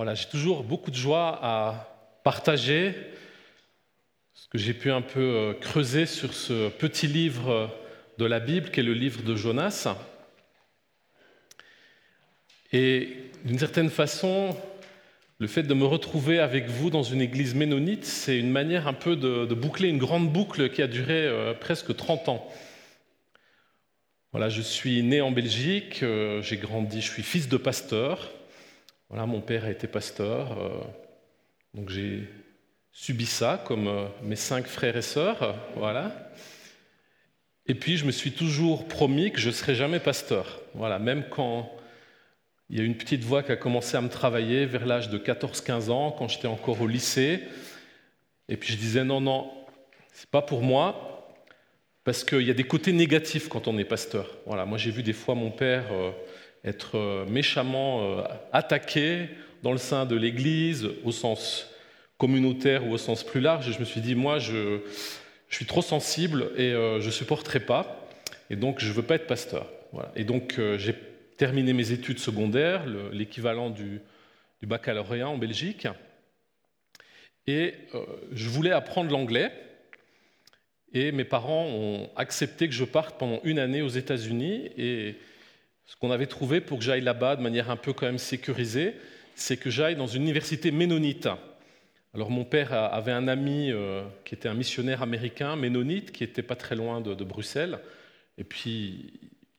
Voilà, j'ai toujours beaucoup de joie à partager ce que j'ai pu un peu euh, creuser sur ce petit livre de la Bible qui est le livre de Jonas. Et d'une certaine façon, le fait de me retrouver avec vous dans une église ménonite, c'est une manière un peu de, boucler une grande boucle qui a duré euh, presque 30 ans. Voilà, je suis né en Belgique, euh, j'ai grandi, je suis fils de pasteur. Voilà, mon père a été pasteur, euh, donc j'ai subi ça comme mes cinq frères et sœurs. Voilà. Et puis je me suis toujours promis que je ne serais jamais pasteur. Voilà, même quand il y a une petite voix qui a commencé à me travailler vers l'âge de 14-15 ans, quand j'étais encore au lycée. Et puis je disais non, non, c'est pas pour moi, parce qu'il y a des côtés négatifs quand on est pasteur. Voilà, moi j'ai vu des fois mon père euh, être euh, méchamment euh, attaqué dans le sein de l'Église, au sens communautaire ou au sens plus large. Et je me suis dit, moi, je, suis trop sensible et je ne supporterai pas. Et donc, je ne veux pas être pasteur. Et donc, j'ai terminé mes études secondaires, l'équivalent du, baccalauréat en Belgique. Et euh, je voulais apprendre l'anglais. Et mes parents ont accepté que je parte pendant une année aux États-Unis. Et ce qu'on avait trouvé pour que j'aille là-bas de manière un peu quand même sécurisée, c'est que j'aille dans une université ménonite. Alors mon père avait un ami euh, qui était un missionnaire américain, ménonite, qui était pas très loin de, Bruxelles. Et puis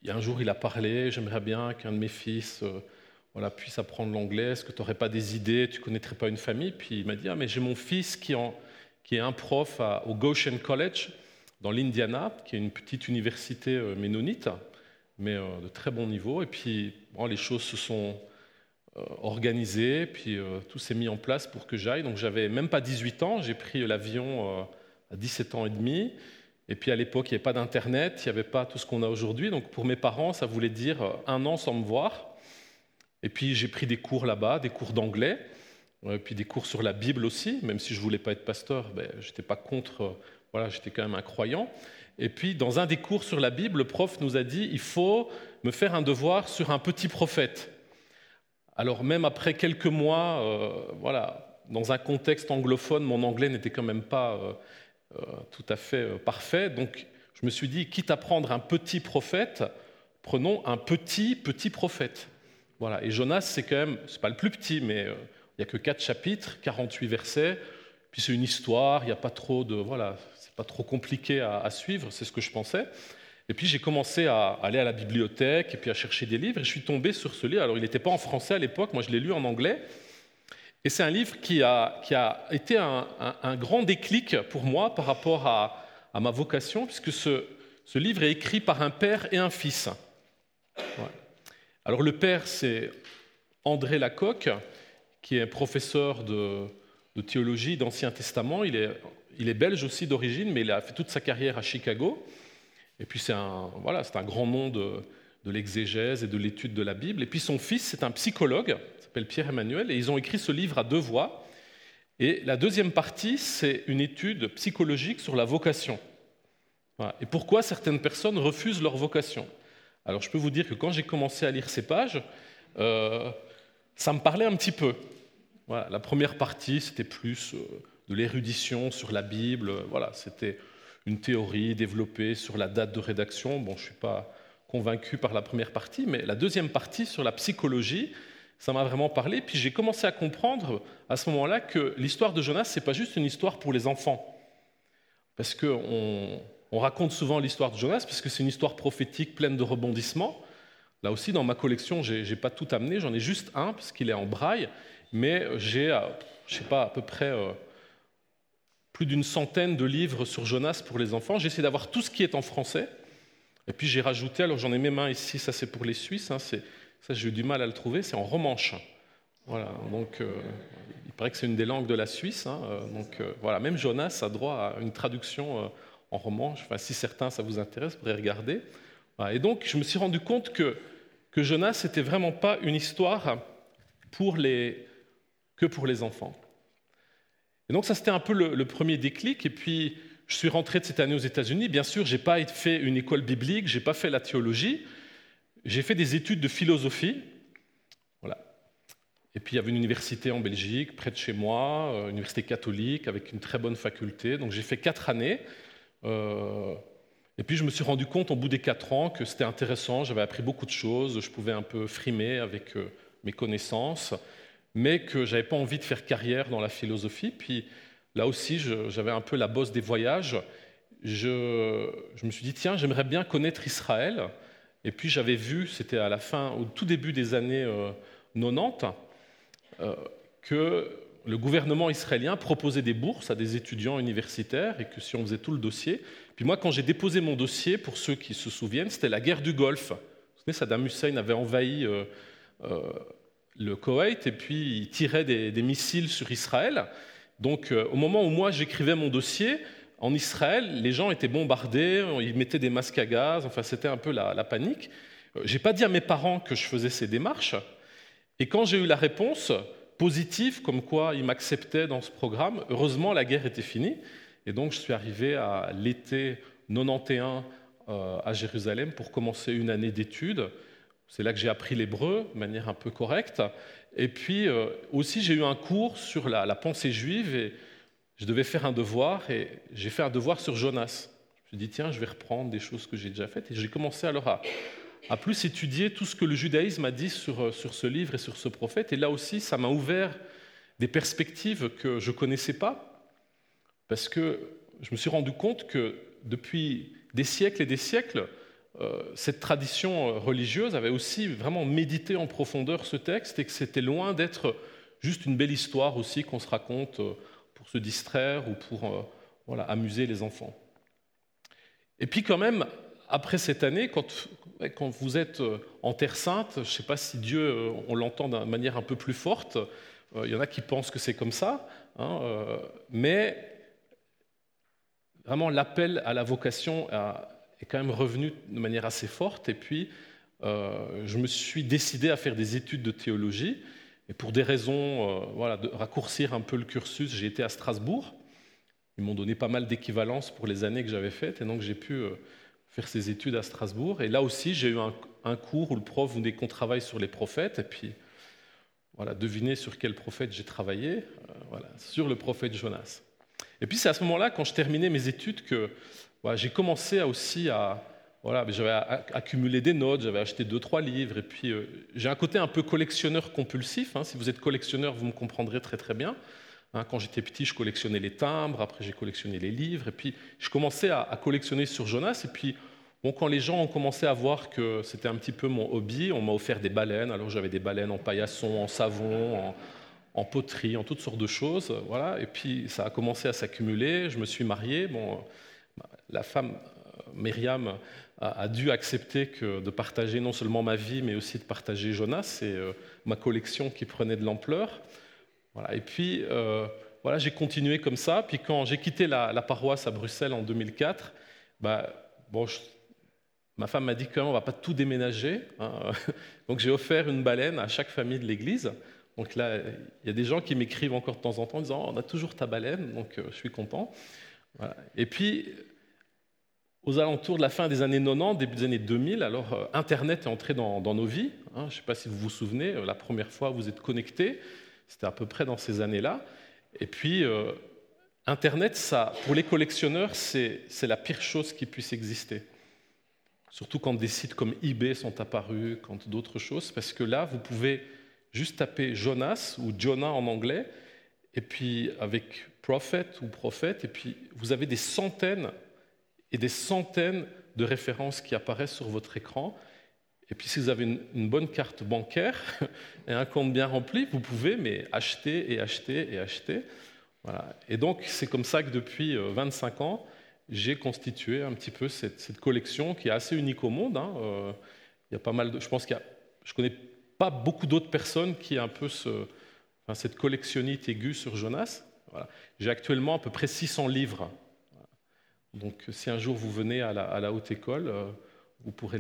un jour, il a parlé, j'aimerais bien qu'un de mes fils euh, puisse apprendre l'anglais, est-ce que tu n'aurais pas des idées, tu ne connaîtrais pas une famille? Puis il m'a dit, ah, mais j'ai mon fils qui, est un prof au Goshen College, dans l'Indiana, qui est une petite université euh, ménonite, mais euh, de très bon niveau. Et puis, les choses se sont organisées, puis tout s'est mis en place pour que j'aille. Donc j'avais même pas 18 ans, j'ai pris l'avion à 17 ans et demi. Et puis à l'époque, il n'y avait pas d'Internet, il n'y avait pas tout ce qu'on a aujourd'hui. Donc pour mes parents, ça voulait dire euh, un an sans me voir. Et puis j'ai pris des cours là-bas, des cours d'anglais, euh, puis des cours sur la Bible aussi, même si je ne voulais pas être pasteur, ben, je n'étais pas contre, euh, voilà, j'étais quand même un croyant. Et puis dans un des cours sur la Bible, le prof nous a dit, il faut me faire un devoir sur un petit prophète. Alors même après quelques mois, voilà, dans un contexte anglophone, mon anglais n'était quand même pas euh, tout à fait euh, parfait. Donc je me suis dit, quitte à prendre un petit prophète, prenons un petit, petit prophète. Voilà. Et Jonas, c'est quand même, c'est pas le plus petit, mais euh, il n'y a que quatre chapitres, 48 versets, puis c'est une histoire, il n'y a pas trop de, voilà, trop compliqué à, suivre, c'est ce que je pensais. Et puis j'ai commencé à aller à la bibliothèque et puis à chercher des livres, et je suis tombé sur ce livre. Alors il n'était pas en français à l'époque, moi je l'ai lu en anglais, et c'est un livre qui a, été un, grand déclic pour moi par rapport à, ma vocation, puisque ce, livre est écrit par un père et un fils. Alors le père, c'est André Lacocque, qui est professeur de, théologie d'Ancien Testament. Il est, belge aussi d'origine, mais il a fait toute sa carrière à Chicago. Et puis c'est un, voilà, un grand nom de, de l'exégèse et de l'étude de la Bible. Et puis son fils, c'est un psychologue s'appelle Pierre-Emmanuel, et ils ont écrit ce livre à deux voix. Et la deuxième partie, c'est une étude psychologique sur la vocation. Et pourquoi certaines personnes refusent leur vocation? Alors je peux vous dire que quand j'ai commencé à lire ces pages, euh, ça me parlait un petit peu. La première partie, c'était plus euh, de l'érudition sur la Bible. Voilà, c'était une théorie développée sur la date de rédaction. Bon, je ne suis pas convaincu par la première partie, mais la deuxième partie sur la psychologie, ça m'a vraiment parlé. Puis j'ai commencé à comprendre à ce moment-là que l'histoire de Jonas, ce n'est pas juste une histoire pour les enfants. Parce qu'on on raconte souvent l'histoire de Jonas, parce que c'est une histoire prophétique pleine de rebondissements. Là aussi, dans ma collection, je n'ai pas tout amené, j'en ai juste un, parce qu'il est en braille, mais j'ai, euh, je sais pas, à peu près euh, plus d'une centaine de livres sur Jonas pour les enfants. J'essaie d'avoir tout ce qui est en français. Et puis j'ai rajouté, alors j'en ai mes mains ici, ça c'est pour les Suisses, hein, ça, j'ai eu du mal à le trouver, c'est en romanche. Voilà, donc euh, il paraît que c'est une des langues de la Suisse. Hein, euh, donc euh, voilà, même Jonas a droit à une traduction en romanche. Enfin, si certains ça vous intéresse, vous pourrez regarder. et donc je me suis rendu compte que, que Jonas n'était vraiment pas une histoire pour les, que pour les enfants. Et donc ça c'était un peu le, premier déclic. Et puis je suis rentré de cette année aux États-Unis. Bien sûr, j'ai pas fait une école biblique, j'ai pas fait la théologie. J'ai fait des études de philosophie. Voilà. et puis il y avait une université en Belgique, près de chez moi, une université catholique, avec une très bonne faculté. Donc j'ai fait quatre années. et puis je me suis rendu compte au bout des quatre ans que c'était intéressant, j'avais appris beaucoup de choses, je pouvais un peu frimer avec mes connaissances, mais que j'avais pas envie de faire carrière dans la philosophie. Puis là aussi, j'avais un peu la bosse des voyages. Je, me suis dit, tiens, j'aimerais bien connaître Israël. Et puis j'avais vu, c'était à la fin, au tout début des années 90, euh, euh, que le gouvernement israélien proposait des bourses à des étudiants universitaires et que si on faisait tout le dossier. Puis moi, quand j'ai déposé mon dossier, pour ceux qui se souviennent, c'était la guerre du Golfe. Vous savez, Saddam Hussein avait envahi euh, le Koweït et puis il tirait des, missiles sur Israël. Donc au moment où moi j'écrivais mon dossier, en Israël, les gens étaient bombardés, ils mettaient des masques à gaz, enfin c'était un peu la, panique. Euh, j'ai pas dit à mes parents que je faisais ces démarches, et quand j'ai eu la réponse positive, comme quoi ils m'acceptaient dans ce programme, heureusement la guerre était finie, et donc je suis arrivé à l'été 91 euh, à Jérusalem pour commencer une année d'études. C'est là que j'ai appris l'hébreu de manière un peu correcte. Et puis euh, aussi j'ai eu un cours sur la, pensée juive et je devais faire un devoir et j'ai fait un devoir sur Jonas. Je me suis dit, tiens, je vais reprendre des choses que j'ai déjà faites. Et j'ai commencé alors à, plus étudier tout ce que le judaïsme a dit sur, euh, sur ce livre et sur ce prophète. Et là aussi, ça m'a ouvert des perspectives que je ne connaissais pas, parce que je me suis rendu compte que depuis des siècles et des siècles, cette tradition euh, religieuse avait aussi vraiment médité en profondeur ce texte et que c'était loin d'être juste une belle histoire aussi qu'on se raconte pour se distraire ou pour euh, voilà, amuser les enfants. Et puis quand même, après cette année, quand, quand vous êtes euh, en Terre Sainte, je ne sais pas si Dieu, euh, on l'entend d'une manière un peu plus forte, il y en a qui pensent que c'est comme ça, hein, mais vraiment l'appel à la vocation est quand même revenu de manière assez forte, et puis je me suis décidé à faire des études de théologie, et pour des raisons euh, voilà, de raccourcir un peu le cursus, j'ai été à Strasbourg. Ils m'ont donné pas mal d'équivalence pour les années que j'avais faites, et donc j'ai pu euh, faire ces études à Strasbourg. Et là aussi, j'ai eu un, cours où le prof voulait qu'on travaille sur les prophètes, et puis voilà, devinez sur quel prophète j'ai travaillé, euh, voilà, sur le prophète Jonas. Et puis c'est à ce moment-là, quand je terminais mes études, que j'ai commencé aussi à, voilà, j'avais accumulé des notes, j'avais acheté deux, trois livres, et puis euh, j'ai un côté un peu collectionneur compulsif. Hein. Si vous êtes collectionneur, vous me comprendrez très très bien. Hein. quand j'étais petit, je collectionnais les timbres, après j'ai collectionné les livres, et puis je commençais à, collectionner sur Jonas, et puis bon, quand les gens ont commencé à voir que c'était un petit peu mon hobby, on m'a offert des baleines, alors j'avais des baleines en paillasson, en savon, en, poterie, en toutes sortes de choses, voilà, et puis ça a commencé à s'accumuler, je me suis marié, bon, la femme, Myriam, a, dû accepter de partager non seulement ma vie, mais aussi de partager Jonas et euh, ma collection qui prenait de l'ampleur. Voilà. Et puis, euh, voilà, j'ai continué comme ça. Puis quand j'ai quitté la, paroisse à Bruxelles en 2004, bah, bon, ma femme m'a dit qu'on ne va pas tout déménager. Hein. Donc j'ai offert une baleine à chaque famille de l'Église. Donc là, il y a des gens qui m'écrivent encore de temps en temps en disant oh, On a toujours ta baleine, donc euh, je suis content. Et puis, aux alentours de la fin des années 90, début des années 2000, alors euh, Internet est entré dans, nos vies. Hein. je ne sais pas si vous vous souvenez, euh, la première fois vous êtes connecté, c'était à peu près dans ces années-là. Et puis, euh, Internet, pour les collectionneurs, c'est la pire chose qui puisse exister. Surtout quand des sites comme eBay sont apparus, quand d'autres choses, parce que là, vous pouvez juste taper Jonas ou Jonah en anglais, et puis avec prophet ou prophète, et puis vous avez des centaines et des centaines de références qui apparaissent sur votre écran. Et puis si vous avez une, bonne carte bancaire et un compte bien rempli, vous pouvez mais acheter et acheter et acheter. Voilà. Et donc c'est comme ça que depuis 25 euh, ans, j'ai constitué un petit peu cette, collection qui est assez unique au monde. Hein. Euh, il y a pas mal je pense qu'il y a, je connais pas beaucoup d'autres personnes qui ont un peu ce, cette collectionnite aiguë sur Jonas. Voilà. J'ai actuellement à peu près 600 livres donc si un jour vous venez à la, haute école, euh, vous pourrez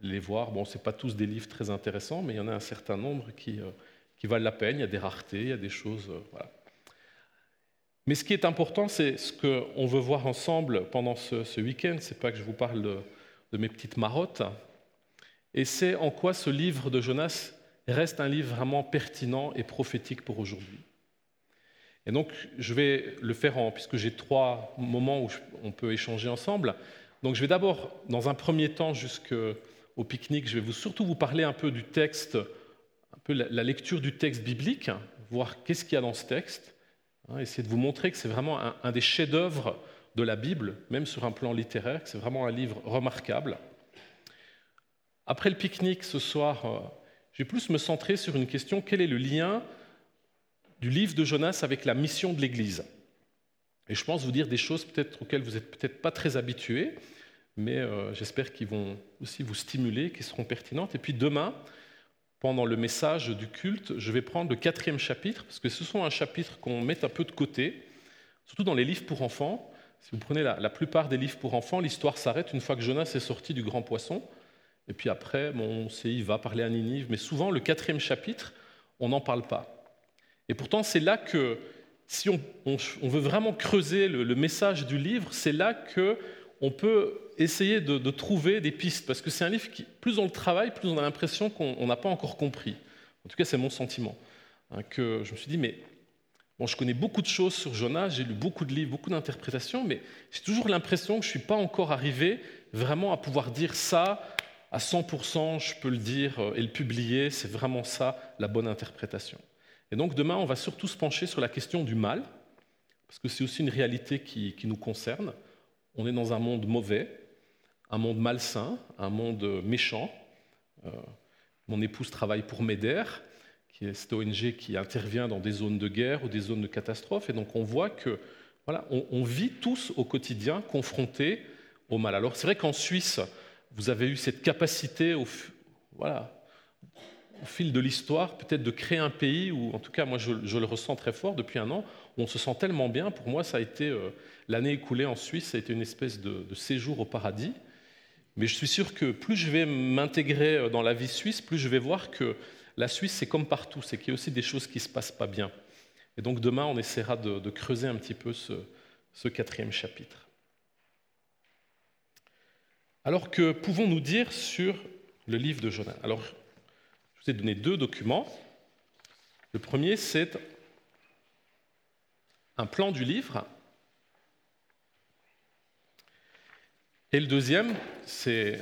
les, voir. Bon, ce pas tous des livres très intéressants, mais il y en a un certain nombre qui, euh, valent la peine. Il y a des raretés, il y a des choses. Euh, voilà. Mais ce qui est important, c'est ce qu'on veut voir ensemble pendant ce, week-end. Ce n'est pas que je vous parle de, mes petites marottes. Et c'est en quoi ce livre de Jonas reste un livre vraiment pertinent et prophétique pour aujourd'hui. Et donc, je vais le faire puisque j'ai trois moments où on peut échanger ensemble. Donc, je vais d'abord, dans un premier temps, jusqu'au pique-nique, je vais vous, surtout vous parler un peu du texte, un peu la, lecture du texte biblique, voir qu'est-ce qu'il y a dans ce texte, hein, essayer de vous montrer que c'est vraiment un, des chefs-d'œuvre de la Bible, même sur un plan littéraire, que c'est vraiment un livre remarquable. Après le pique-nique ce soir, euh, je vais plus me centrer sur une question quel est le lien du livre de Jonas avec la mission de l'Église. Et je pense vous dire des choses peut-être auxquelles vous n'êtes peut-être pas très habitués, mais euh, j'espère qu'ils vont aussi vous stimuler, qu'ils seront pertinentes. Et puis demain, pendant le message du culte, je vais prendre le quatrième chapitre, parce que ce sont un chapitre qu'on met un peu de côté, surtout dans les livres pour enfants. Si vous prenez la, plupart des livres pour enfants, l'histoire s'arrête une fois que Jonas est sorti du grand poisson. Et puis après, bon, on sait, il va parler à Ninive, mais souvent le quatrième chapitre, on n'en parle pas. Et pourtant, c'est là que, si on, veut vraiment creuser le, message du livre, c'est là que on peut essayer de, trouver des pistes, parce que c'est un livre qui, plus on le travaille, plus on a l'impression qu'on n'a pas encore compris. En tout cas, c'est mon sentiment. Hein, que je me suis dit, mais bon, je connais beaucoup de choses sur Jonas, j'ai lu beaucoup de livres, beaucoup d'interprétations, mais j'ai toujours l'impression que je ne suis pas encore arrivé vraiment à pouvoir dire ça à 100%, je peux le dire euh, et le publier, c'est vraiment ça la bonne interprétation. Et donc demain, on va surtout se pencher sur la question du mal, parce que c'est aussi une réalité qui, nous concerne. On est dans un monde mauvais, un monde malsain, un monde méchant. Euh, mon épouse travaille pour MEDER, qui est cette ONG qui intervient dans des zones de guerre ou des zones de catastrophe. Et donc on voit que voilà, on, vit tous au quotidien confrontés au mal. Alors c'est vrai qu'en Suisse, vous avez eu cette capacité au, voilà, au fil de l'histoire, peut-être de créer un pays où, en tout cas, moi je, le ressens très fort depuis un an, où on se sent tellement bien. Pour moi, ça a été euh, l'année écoulée en Suisse, ça a été une espèce de, séjour au paradis. Mais je suis sûr que plus je vais m'intégrer euh, dans la vie suisse, plus je vais voir que la Suisse, c'est comme partout, c'est qu'il y a aussi des choses qui ne se passent pas bien. Et donc demain, on essaiera de, creuser un petit peu ce, ce quatrième chapitre. Alors que pouvons-nous dire sur le livre de Jonas? Alors, vous ai donné deux documents. Le premier, c'est un plan du livre. Et le deuxième, c'est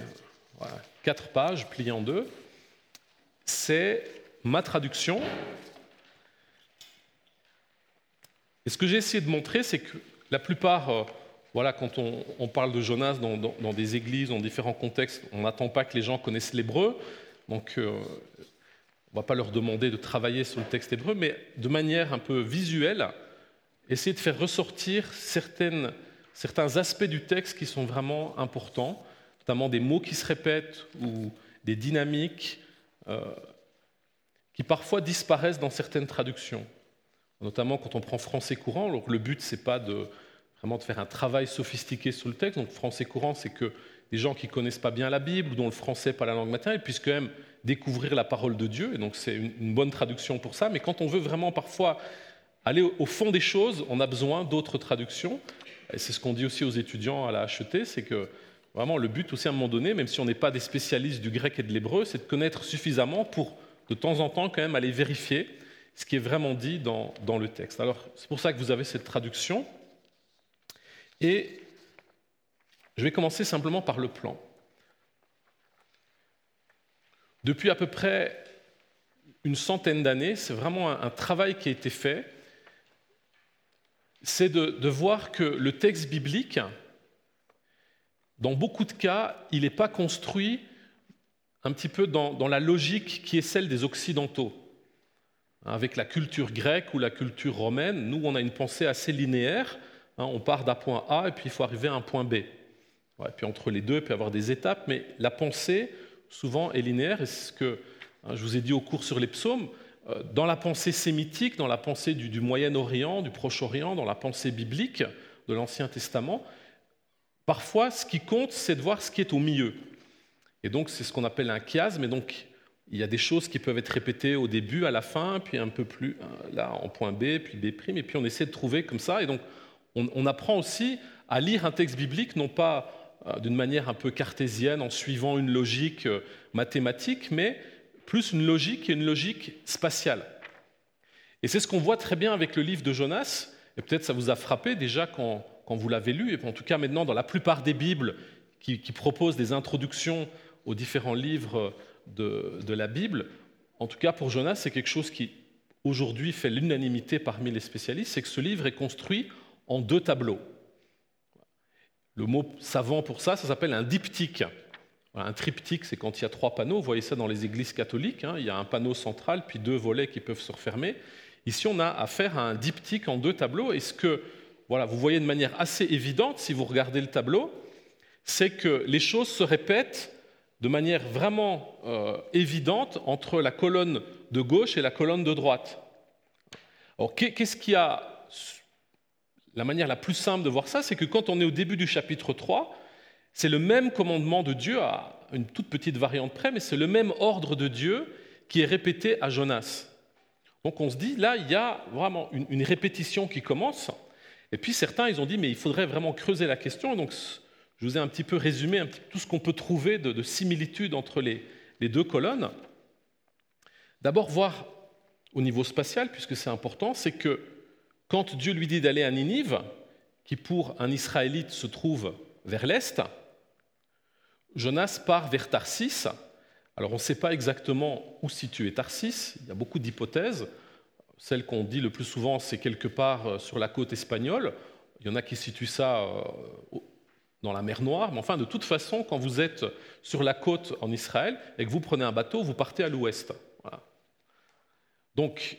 quatre pages pliées en deux. C'est ma traduction. Et ce que j'ai essayé de montrer, c'est que la plupart, euh, voilà, quand on, parle de Jonas dans, dans, des églises, dans différents contextes, on n'attend pas que les gens connaissent l'hébreu. Donc, euh, on ne va pas leur demander de travailler sur le texte hébreu, mais de manière un peu visuelle, essayer de faire ressortir certains aspects du texte qui sont vraiment importants, notamment des mots qui se répètent ou des dynamiques euh, qui parfois disparaissent dans certaines traductions. Notamment quand on prend français courant, le but, c'est pas de vraiment de faire un travail sophistiqué sur le texte. Donc français courant, c'est que des gens qui connaissent pas bien la Bible ou dont le français n'est pas la langue maternelle puissent quand même découvrir la parole de Dieu. Et donc c'est une bonne traduction pour ça. Mais quand on veut vraiment parfois aller au fond des choses, on a besoin d'autres traductions. Et c'est ce qu'on dit aussi aux étudiants à la HET, c'est que vraiment le but aussi à un moment donné, même si on n'est pas des spécialistes du grec et de l'hébreu, c'est de connaître suffisamment pour de temps en temps quand même aller vérifier ce qui est vraiment dit dans, dans le texte. Alors c'est pour ça que vous avez cette traduction. Et je vais commencer simplement par le plan. Depuis à peu près une centaine d'années, c'est vraiment un, travail qui a été fait, c'est de, voir que le texte biblique, dans beaucoup de cas, il n'est pas construit un petit peu dans, la logique qui est celle des Occidentaux. Avec la culture grecque ou la culture romaine, nous, on a une pensée assez linéaire. Hein, on part d'un point A et puis il faut arriver à un point B puis entre les deux, il peut y avoir des étapes, mais la pensée, souvent, est linéaire. Et c'est ce que hein, je vous ai dit au cours sur les psaumes. Euh, dans la pensée sémitique, dans la pensée du, Moyen-Orient, du Proche-Orient, dans la pensée biblique de l'Ancien Testament, parfois, ce qui compte, c'est de voir ce qui est au milieu. Et donc, c'est ce qu'on appelle un chiasme. Et donc, il y a des choses qui peuvent être répétées au début, à la fin, puis un peu plus euh, là en point B, puis B', et puis on essaie de trouver comme ça. Et donc, on apprend aussi à lire un texte biblique, non pas d'une manière un peu cartésienne, en suivant une logique euh, mathématique, mais plus une logique est une logique spatiale. Et c'est ce qu'on voit très bien avec le livre de Jonas, et peut-être ça vous a frappé déjà quand, vous l'avez lu, et en tout cas maintenant dans la plupart des Bibles qui, proposent des introductions aux différents livres de, de la Bible, en tout cas pour Jonas, c'est quelque chose qui aujourd'hui fait l'unanimité parmi les spécialistes, c'est que ce livre est construit en deux tableaux. Le mot savant pour ça, ça s'appelle un diptyque. Un triptyque, c'est quand il y a trois panneaux. Vous voyez ça dans les églises catholiques. Hein. Il y a un panneau central, puis deux volets qui peuvent se refermer. Ici, on a affaire à un diptyque en deux tableaux. Et ce que voilà, vous voyez de manière assez évidente, si vous regardez le tableau, c'est que les choses se répètent de manière vraiment euh, évidente entre la colonne de gauche et la colonne de droite. Alors, qu'est-ce qui a la manière la plus simple de voir ça, c'est que quand on est au début du chapitre 3, c'est le même commandement de Dieu, à une toute petite variante près, mais c'est le même ordre de Dieu qui est répété à Jonas. Donc on se dit, là, il y a vraiment une, répétition qui commence. Et puis certains, ils ont dit, mais il faudrait vraiment creuser la question. Donc je vous ai un petit peu résumé tout ce qu'on peut trouver de, similitudes entre les deux colonnes. D'abord, voir au niveau spatial, puisque c'est important, c'est que quand Dieu lui dit d'aller à Ninive, qui pour un Israélite se trouve vers l'est, Jonas part vers Tarsis. Alors on ne sait pas exactement où situer Tarsis, il y a beaucoup d'hypothèses. Celle qu'on dit le plus souvent, c'est quelque part euh, sur la côte espagnole. Il y en a qui situent ça euh, dans la mer Noire. Mais enfin, de toute façon, quand vous êtes sur la côte en Israël et que vous prenez un bateau, vous partez à l'ouest. Donc,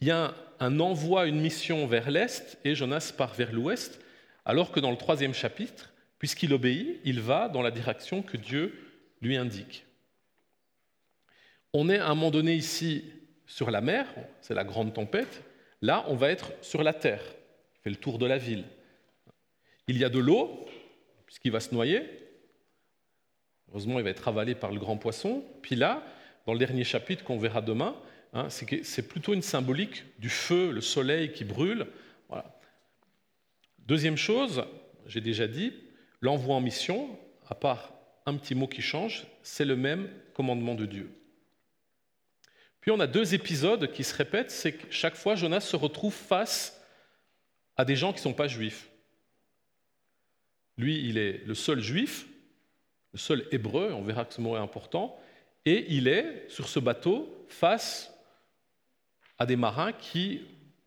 il y a un envoi, une mission vers l'est, et Jonas part vers l'ouest, alors que dans le troisième chapitre, puisqu'il obéit, il va dans la direction que Dieu lui indique. On est à un moment donné ici sur la mer, c'est la grande tempête, là on va être sur la terre, il fait le tour de la ville. Il y a de l'eau, puisqu'il va se noyer, heureusement il va être avalé par le grand poisson, puis là, dans le dernier chapitre qu'on verra demain, Hein, c'est plutôt une symbolique du feu, le soleil qui brûle. Deuxième chose, j'ai déjà dit, l'envoi en mission, à part un petit mot qui change, c'est le même commandement de Dieu. Puis on a deux épisodes qui se répètent, c'est que chaque fois Jonas se retrouve face à des gens qui ne sont pas juifs. Lui, il est le seul juif, le seul hébreu, on verra que ce mot est important, et il est sur ce bateau face à des marins qui,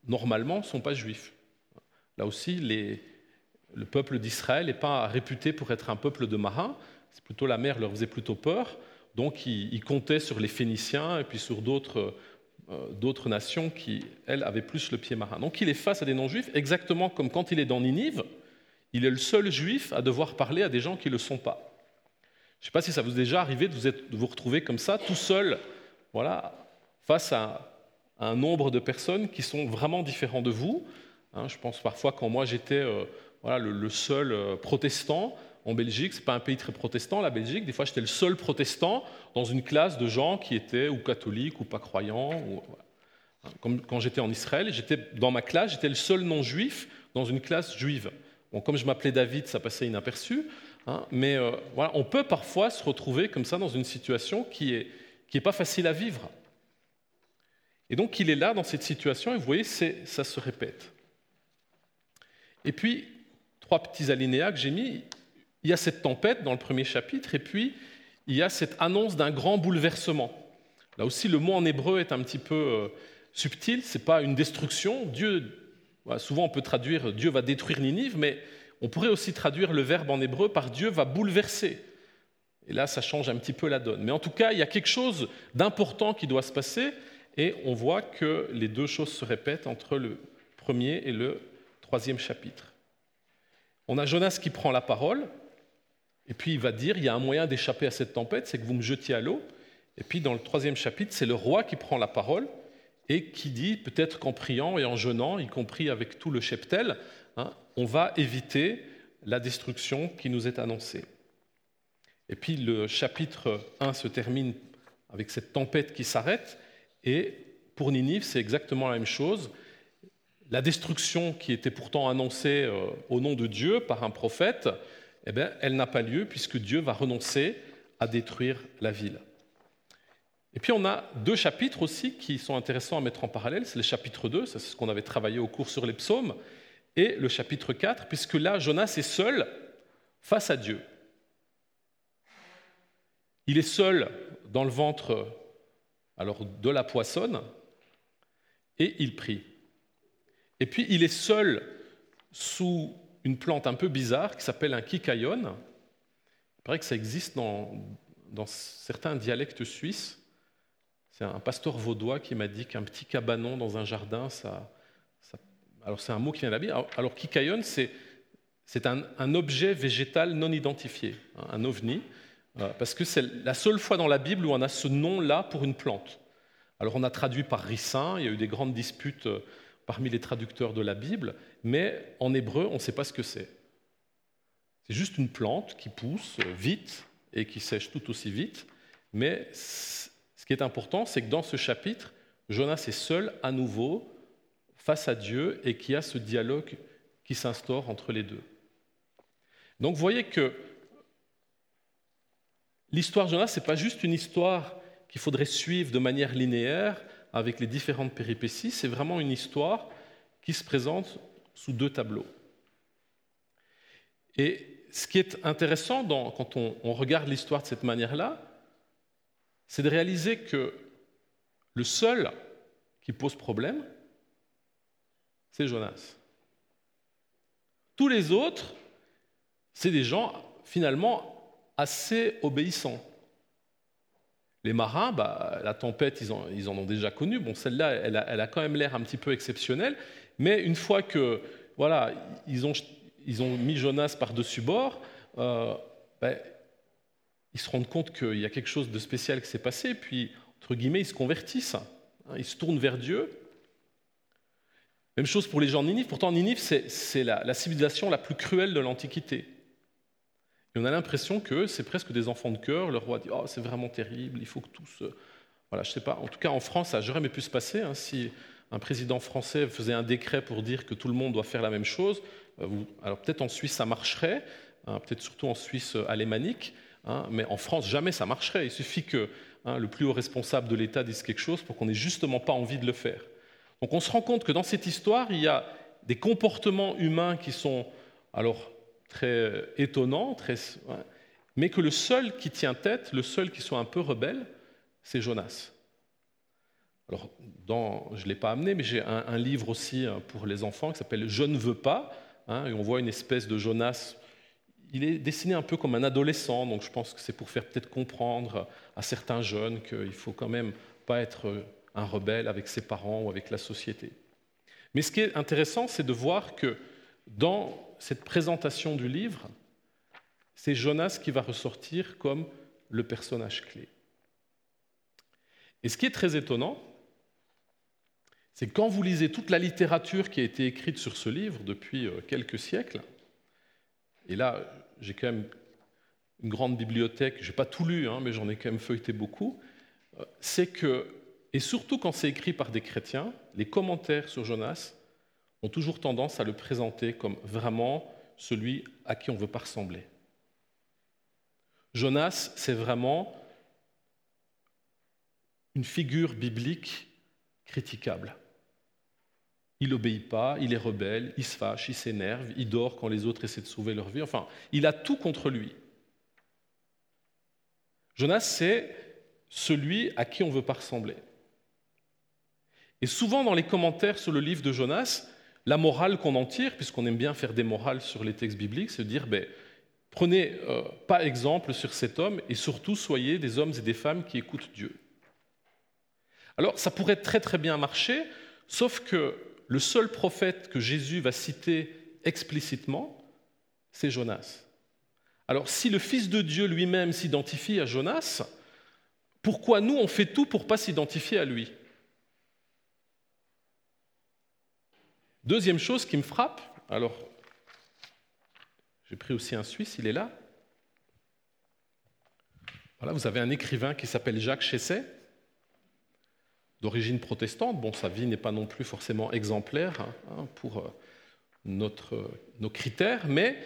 normalement, ne sont pas juifs. Là aussi, le peuple d'Israël n'est pas réputé pour être un peuple de marins, c'est plutôt la mer leur faisait plutôt peur, donc ils, comptaient sur les Phéniciens et puis sur d'autres euh, d'autres nations qui, elles, avaient plus le pied marin. Donc il est face à des non-juifs, exactement comme quand il est dans Ninive, il est le seul juif à devoir parler à des gens qui ne le sont pas. Je ne sais pas si ça vous est déjà arrivé de vous, de vous retrouver comme ça, tout seul, voilà, face à un nombre de personnes qui sont vraiment différents de vous. Hein, je pense parfois quand moi j'étais euh, le, seul euh, protestant en Belgique, ce n'est pas un pays très protestant, la Belgique, des fois j'étais le seul protestant dans une classe de gens qui étaient ou catholiques ou pas croyants. Hein, Comme quand j'étais en Israël, j'étais dans ma classe, j'étais le seul non-juif dans une classe juive. Comme je m'appelais David, ça passait inaperçu, hein, mais euh, on peut parfois se retrouver comme ça dans une situation qui n'est qui est pas facile à vivre. Et donc il est là dans cette situation, et vous voyez, ça se répète. Et puis, trois petits alinéas que j'ai mis, il y a cette tempête dans le premier chapitre, et puis il y a cette annonce d'un grand bouleversement. Là aussi, le mot en hébreu est un petit peu euh, subtil, ce n'est pas une destruction. Dieu, souvent on peut traduire Dieu va détruire Ninive, mais on pourrait aussi traduire le verbe en hébreu par Dieu va bouleverser. Et là, ça change un petit peu la donne. Mais en tout cas, il y a quelque chose d'important qui doit se passer, et on voit que les deux choses se répètent entre le premier et le troisième chapitre. On a Jonas qui prend la parole, et puis il va dire, il y a un moyen d'échapper à cette tempête, c'est que vous me jetiez à l'eau. Et puis dans le troisième chapitre, c'est le roi qui prend la parole et qui dit, peut-être qu'en priant et en jeûnant, y compris avec tout le cheptel, hein, on va éviter la destruction qui nous est annoncée. Et puis le chapitre 1 se termine avec cette tempête qui s'arrête, et pour Ninive, c'est exactement la même chose. La destruction qui était pourtant annoncée euh, au nom de Dieu par un prophète, eh bien, elle n'a pas lieu puisque Dieu va renoncer à détruire la ville. Et puis on a deux chapitres aussi qui sont intéressants à mettre en parallèle. C'est le chapitre 2, c'est ce qu'on avait travaillé au cours sur les psaumes, et le chapitre 4, puisque là, Jonas est seul face à Dieu. Il est seul dans le ventre alors, de la poissonne et il prie. Et puis il est seul sous une plante un peu bizarre qui s'appelle un kikayon. Il paraît que ça existe dans, certains dialectes suisses. C'est un pasteur vaudois qui m'a dit qu'un petit cabanon dans un jardin, ça. alors c'est un mot qui vient de. Alors, kikayon, c'est, c'est un, objet végétal non identifié, hein, un ovni, parce que c'est la seule fois dans la Bible où on a ce nom-là pour une plante. Alors on a traduit par ricin, il y a eu des grandes disputes euh, parmi les traducteurs de la Bible, mais en hébreu, on ne sait pas ce que c'est. C'est juste une plante qui pousse vite et qui sèche tout aussi vite, mais ce qui est important, c'est que dans ce chapitre, Jonas est seul à nouveau face à Dieu et qu'il y a ce dialogue qui s'instaure entre les deux. Donc vous voyez que l'histoire de Jonas, ce n'est pas juste une histoire qu'il faudrait suivre de manière linéaire avec les différentes péripéties, c'est vraiment une histoire qui se présente sous deux tableaux. Et ce qui est intéressant quand on, on regarde l'histoire de cette manière-là, c'est de réaliser que le seul qui pose problème, c'est Jonas. Tous les autres, c'est des gens finalement assez obéissants. Les marins, bah, la tempête, ils en, ont déjà connu. Bon, celle-là, elle a, quand même l'air un petit peu exceptionnelle. Mais une fois que, voilà, ils ont, mis Jonas par-dessus bord, euh, bah, ils se rendent compte qu'il y a quelque chose de spécial qui s'est passé. Puis, entre guillemets, ils se convertissent. Hein. ils se tournent vers Dieu. Même chose pour les gens de Ninive. Pourtant, Ninive, c'est la civilisation la plus cruelle de l'Antiquité. Et on a l'impression que c'est presque des enfants de cœur. Le roi dit Oh, c'est vraiment terrible, il faut que tous. Voilà, je sais pas. En tout cas, en France, ça jamais pu se passer. Hein. si un président français faisait un décret pour dire que tout le monde doit faire la même chose, euh, alors peut-être en Suisse ça marcherait, hein, peut-être surtout en Suisse euh, alémanique, hein, mais en France jamais ça marcherait. Il suffit que le plus haut responsable de l'État dise quelque chose pour qu'on n'ait justement pas envie de le faire. Donc on se rend compte que dans cette histoire, il y a des comportements humains qui sont alors très étonnant, très, mais que le seul qui tient tête, le seul qui soit un peu rebelle, c'est Jonas. Alors, je ne l'ai pas amené, mais j'ai un, livre aussi hein, pour les enfants qui s'appelle Je ne veux pas, hein, et on voit une espèce de Jonas. Il est dessiné un peu comme un adolescent, donc je pense que c'est pour faire peut-être comprendre à certains jeunes qu'il faut quand même pas être un rebelle avec ses parents ou avec la société. Mais ce qui est intéressant, c'est de voir que dans cette présentation du livre, c'est Jonas qui va ressortir comme le personnage clé. Et ce qui est très étonnant, c'est quand vous lisez toute la littérature qui a été écrite sur ce livre depuis euh, quelques siècles, et là j'ai quand même une grande bibliothèque, je n'ai pas tout lu, hein, mais j'en ai quand même feuilleté beaucoup, euh, c'est que, et surtout quand c'est écrit par des chrétiens, les commentaires sur Jonas ont toujours tendance à le présenter comme vraiment celui à qui on veut pas ressembler. Jonas, c'est vraiment une figure biblique critiquable. Il n'obéit pas, il est rebelle, il se fâche, il s'énerve, il dort quand les autres essaient de sauver leur vie. Enfin, il a tout contre lui. Jonas, c'est celui à qui on ne veut pas ressembler. Et souvent dans les commentaires sur le livre de Jonas, la morale qu'on en tire, puisqu'on aime bien faire des morales sur les textes bibliques, c'est de dire, ben, prenez euh, pas exemple sur cet homme et surtout soyez des hommes et des femmes qui écoutent Dieu. Alors ça pourrait très très bien marcher, sauf que le seul prophète que Jésus va citer explicitement, c'est Jonas. Alors si le Fils de Dieu lui-même s'identifie à Jonas, pourquoi nous on fait tout pour ne pas s'identifier à lui? Deuxième chose qui me frappe, alors j'ai pris aussi un Suisse, il est là. Voilà, vous avez un écrivain qui s'appelle Jacques Chesset, d'origine protestante. Bon, sa vie n'est pas non plus forcément exemplaire hein, hein, pour euh, notre, nos critères, mais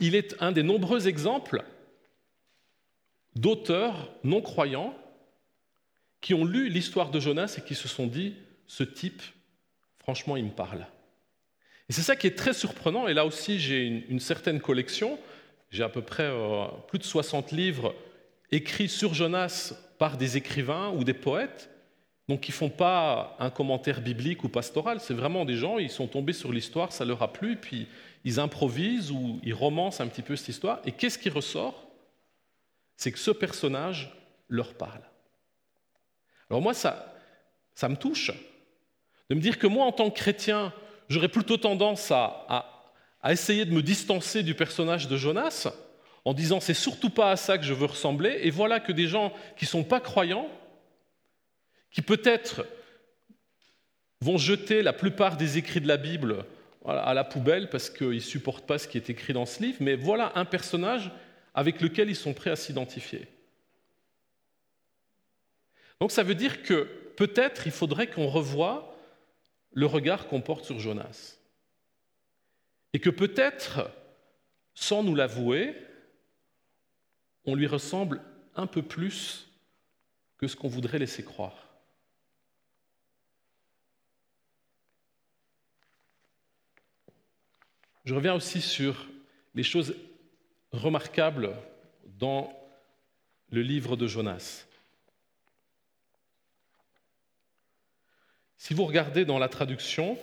il est un des nombreux exemples d'auteurs non croyants qui ont lu l'histoire de Jonas et qui se sont dit, ce type, franchement, il me parle. Et c'est ça qui est très surprenant, et là aussi j'ai une, certaine collection, j'ai à peu près euh, plus de 60 livres écrits sur Jonas par des écrivains ou des poètes, donc qui ne font pas un commentaire biblique ou pastoral, c'est vraiment des gens, ils sont tombés sur l'histoire, ça leur a plu, puis ils improvisent ou ils romancent un petit peu cette histoire, et qu'est-ce qui ressort? C'est que ce personnage leur parle. Alors moi, ça, ça me touche de me dire que moi, en tant que chrétien, j'aurais plutôt tendance à, essayer de me distancer du personnage de Jonas en disant c'est surtout pas à ça que je veux ressembler. Et voilà que des gens qui ne sont pas croyants, qui peut-être vont jeter la plupart des écrits de la Bible à la poubelle parce qu'ils ne supportent pas ce qui est écrit dans ce livre, mais voilà un personnage avec lequel ils sont prêts à s'identifier. Donc ça veut dire que peut-être il faudrait qu'on revoie le regard qu'on porte sur Jonas. Et que peut-être, sans nous l'avouer, on lui ressemble un peu plus que ce qu'on voudrait laisser croire. Je reviens aussi sur les choses remarquables dans le livre de Jonas. Si vous regardez dans la traduction,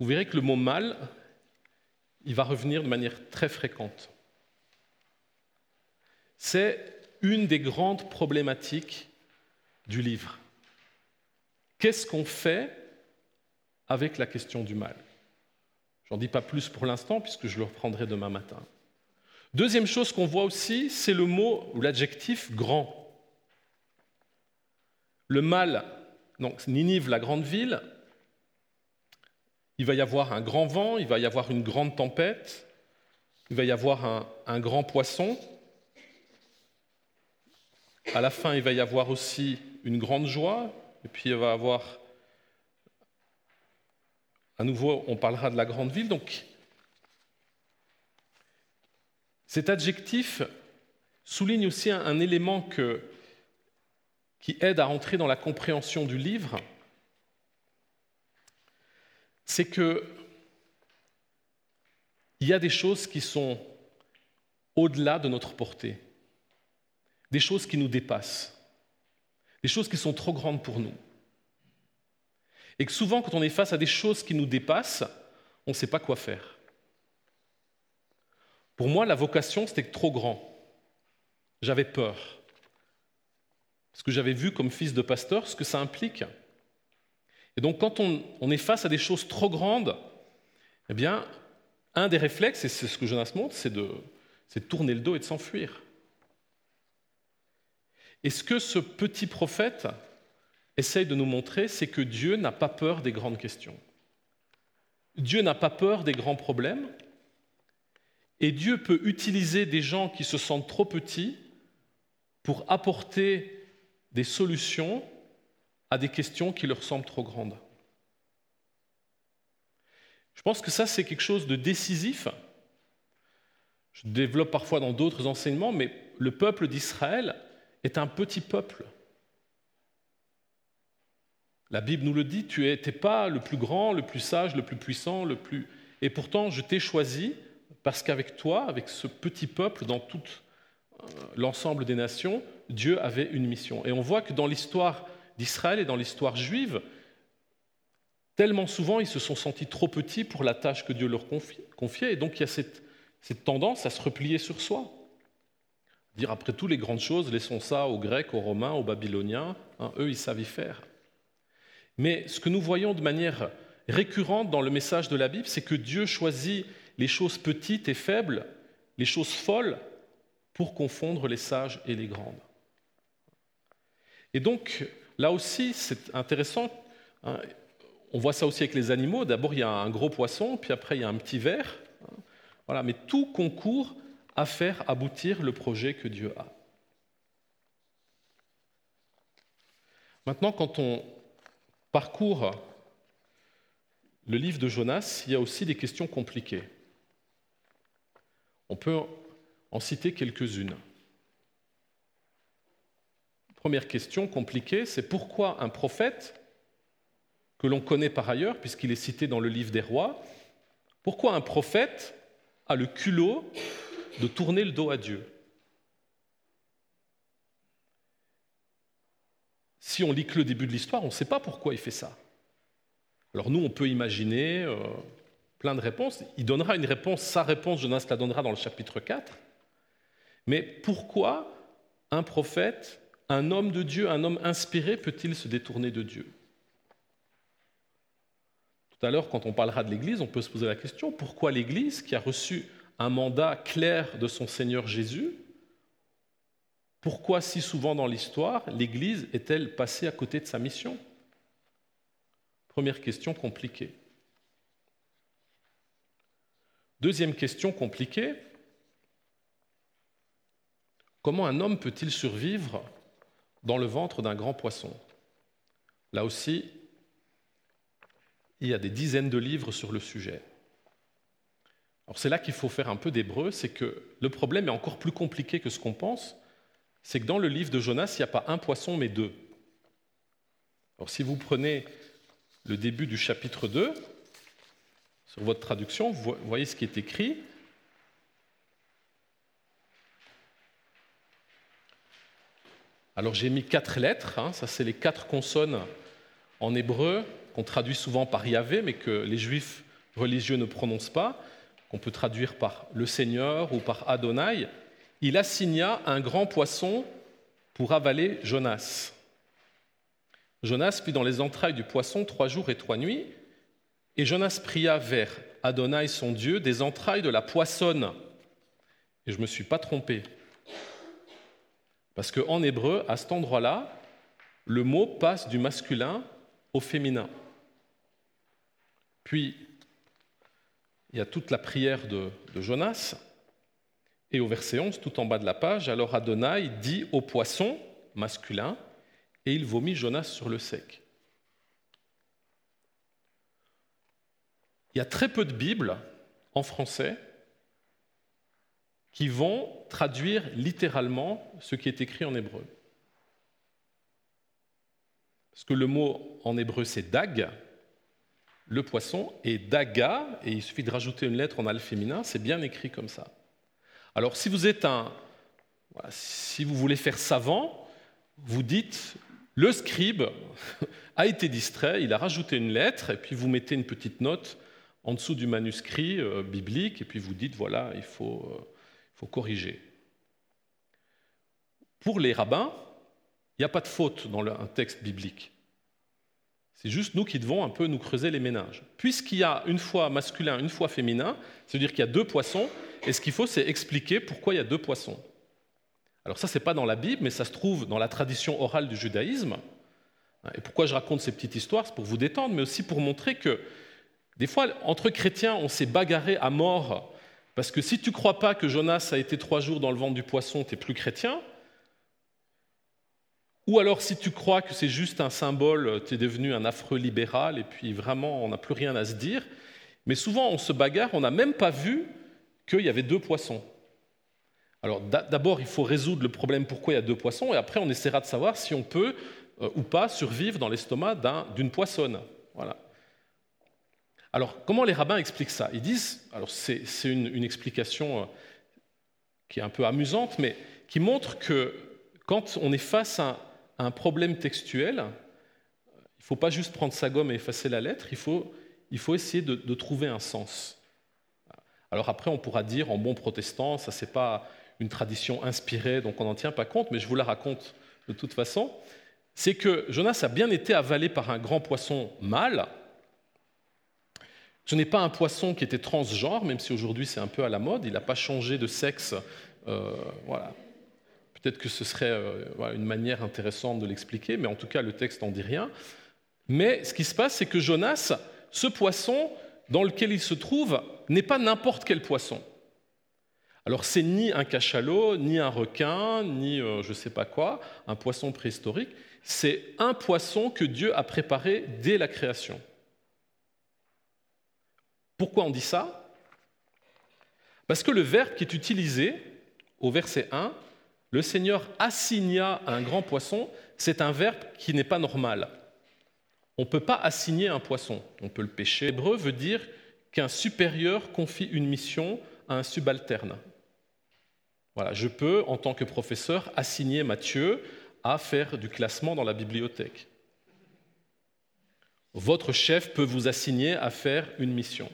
vous verrez que le mot mal, il va revenir de manière très fréquente. C'est une des grandes problématiques du livre. Qu'est-ce qu'on fait avec la question du mal? J'en dis pas plus pour l'instant puisque je le reprendrai demain matin. Deuxième chose qu'on voit aussi, c'est le mot ou l'adjectif grand. Le mal donc Ninive, la grande ville, il va y avoir un grand vent, il va y avoir une grande tempête, il va y avoir un, grand poisson. À la fin, il va y avoir aussi une grande joie, et puis il va y avoir, à nouveau, on parlera de la grande ville. Donc, cet adjectif souligne aussi un élément que qui aide à entrer dans la compréhension du livre, c'est que il y a des choses qui sont au-delà de notre portée, des choses qui nous dépassent, des choses qui sont trop grandes pour nous. Et que souvent, quand on est face à des choses qui nous dépassent, on ne sait pas quoi faire. Pour moi, la vocation, c'était trop grand. J'avais peur. Parce que j'avais vu comme fils de pasteur ce que ça implique. Et donc quand on, est face à des choses trop grandes, eh bien, un des réflexes, et c'est ce que Jonas montre, c'est de, de tourner le dos et de s'enfuir. Et ce que ce petit prophète essaye de nous montrer, c'est que Dieu n'a pas peur des grandes questions. Dieu n'a pas peur des grands problèmes. Et Dieu peut utiliser des gens qui se sentent trop petits pour apporter des solutions à des questions qui leur semblent trop grandes. Je pense que ça, c'est quelque chose de décisif. Je développe parfois dans d'autres enseignements, mais le peuple d'Israël est un petit peuple. La Bible nous le dit, tu n'étais pas le plus grand, le plus sage, le plus puissant, le plus... Et pourtant, je t'ai choisi parce qu'avec toi, avec ce petit peuple, dans tout euh, l'ensemble des nations, Dieu avait une mission. Et on voit que dans l'histoire d'Israël et dans l'histoire juive, tellement souvent ils se sont sentis trop petits pour la tâche que Dieu leur confiait, et donc il y a cette, tendance à se replier sur soi. Dire après tout les grandes choses, laissons ça aux Grecs, aux Romains, aux Babyloniens, hein, eux ils savent y faire. Mais ce que nous voyons de manière récurrente dans le message de la Bible, c'est que Dieu choisit les choses petites et faibles, les choses folles, pour confondre les sages et les grandes. Et donc, là aussi, c'est intéressant. Hein, on voit ça aussi avec les animaux. D'abord, il y a un gros poisson, puis après, il y a un petit ver. Hein. Voilà, mais tout concourt à faire aboutir le projet que Dieu a. Maintenant, quand on parcourt le livre de Jonas, il y a aussi des questions compliquées. On peut en citer quelques-unes. Première question compliquée, c'est pourquoi un prophète, que l'on connaît par ailleurs, puisqu'il est cité dans le livre des rois, pourquoi un prophète a le culot de tourner le dos à Dieu? Si on lit que le début de l'histoire, on ne sait pas pourquoi il fait ça. Alors nous, on peut imaginer euh, plein de réponses. Il donnera une réponse, sa réponse, Jonas la donnera dans le chapitre 4. Mais pourquoi un prophète, un homme de Dieu, un homme inspiré peut-il se détourner de Dieu? Tout à l'heure, quand on parlera de l'Église, on peut se poser la question, pourquoi l'Église, qui a reçu un mandat clair de son Seigneur Jésus, pourquoi si souvent dans l'histoire l'Église est-elle passée à côté de sa mission? Première question compliquée. Deuxième question compliquée, comment un homme peut-il survivre dans le ventre d'un grand poisson Là aussi, il y a des dizaines de livres sur le sujet. Alors c'est là qu'il faut faire un peu d'hébreu, c'est que le problème est encore plus compliqué que ce qu'on pense, c'est que dans le livre de Jonas, il n'y a pas un poisson, mais deux. Alors si vous prenez le début du chapitre 2, sur votre traduction, vous voyez ce qui est écrit. Alors j'ai mis quatre lettres, hein, ça c'est les quatre consonnes en hébreu qu'on traduit souvent par Yahvé, mais que les juifs religieux ne prononcent pas, qu'on peut traduire par le Seigneur ou par Adonai il assigna un grand poisson pour avaler Jonas. Jonas fut dans les entrailles du poisson trois jours et trois nuits, et Jonas pria vers Adonai son Dieu des entrailles de la poissonne. Et je ne me suis pas trompé. Parce qu'en hébreu, à cet endroit-là, le mot passe du masculin au féminin. Puis, il y a toute la prière de, Jonas, et au verset 11, tout en bas de la page, alors Adonai dit au poisson masculin, et il vomit Jonas sur le sec. Il y a très peu de Bibles en français qui vont traduire littéralement ce qui est écrit en hébreu. Parce que le mot en hébreu c'est dag, le poisson, et daga, et il suffit de rajouter une lettre en al féminin, c'est bien écrit comme ça. Alors si vous êtes un, si vous voulez faire savant, vous dites le scribe a été distrait, il a rajouté une lettre, et puis vous mettez une petite note en dessous du manuscrit euh, biblique, et puis vous dites voilà, il faut, euh, corriger. Pour les rabbins, il n'y a pas de faute dans un texte biblique. C'est juste nous qui devons un peu nous creuser les ménages. Puisqu'il y a une fois masculin, une fois féminin, c'est-à-dire qu'il y a deux poissons, et ce qu'il faut, c'est expliquer pourquoi il y a deux poissons. Alors ça, ce n'est pas dans la Bible, mais ça se trouve dans la tradition orale du judaïsme. Et pourquoi je raconte ces petites histoires? C'est pour vous détendre, mais aussi pour montrer que des fois, entre chrétiens, on s'est bagarré à mort. Parce que si tu ne crois pas que Jonas a été trois jours dans le ventre du poisson, tu n'es plus chrétien. Ou alors si tu crois que c'est juste un symbole, tu es devenu un affreux libéral et puis vraiment on n'a plus rien à se dire. Mais souvent on se bagarre, on n'a même pas vu qu'il y avait deux poissons. Alors d'abord, il faut résoudre le problème pourquoi il y a deux poissons, et après on essaiera de savoir si on peut euh, ou pas survivre dans l'estomac d'une poissonne. Voilà. Alors comment les rabbins expliquent ça? Ils disent, alors c'est une, explication euh, qui est un peu amusante, mais qui montre que quand on est face à, un problème textuel, il ne faut pas juste prendre sa gomme et effacer la lettre, il faut, il faut essayer de trouver un sens. Alors après, on pourra dire en bon protestant, ça c'est pas une tradition inspirée, donc on n'en tient pas compte, mais je vous la raconte de toute façon. C'est que Jonas a bien été avalé par un grand poisson mâle. Ce n'est pas un poisson qui était transgenre, même si aujourd'hui c'est un peu à la mode. Il n'a pas changé de sexe. Euh, voilà. Peut-être que ce serait euh, une manière intéressante de l'expliquer, mais en tout cas le texte n'en dit rien. Mais ce qui se passe, c'est que Jonas, ce poisson, dans lequel il se trouve n'est pas n'importe quel poisson. Alors c'est ni un cachalot, ni un requin, ni euh, je ne sais pas quoi, un poisson préhistorique, c'est un poisson que Dieu a préparé dès la création. Pourquoi on dit ça? Parce que le verbe qui est utilisé au verset 1, le Seigneur assigna un grand poisson, c'est un verbe qui n'est pas normal. On ne peut pas assigner un poisson, on peut le pêcher. L'hébreu veut dire qu'un supérieur confie une mission à un subalterne. Voilà, je peux, en tant que professeur, assigner Mathieu à faire du classement dans la bibliothèque. Votre chef peut vous assigner à faire une mission.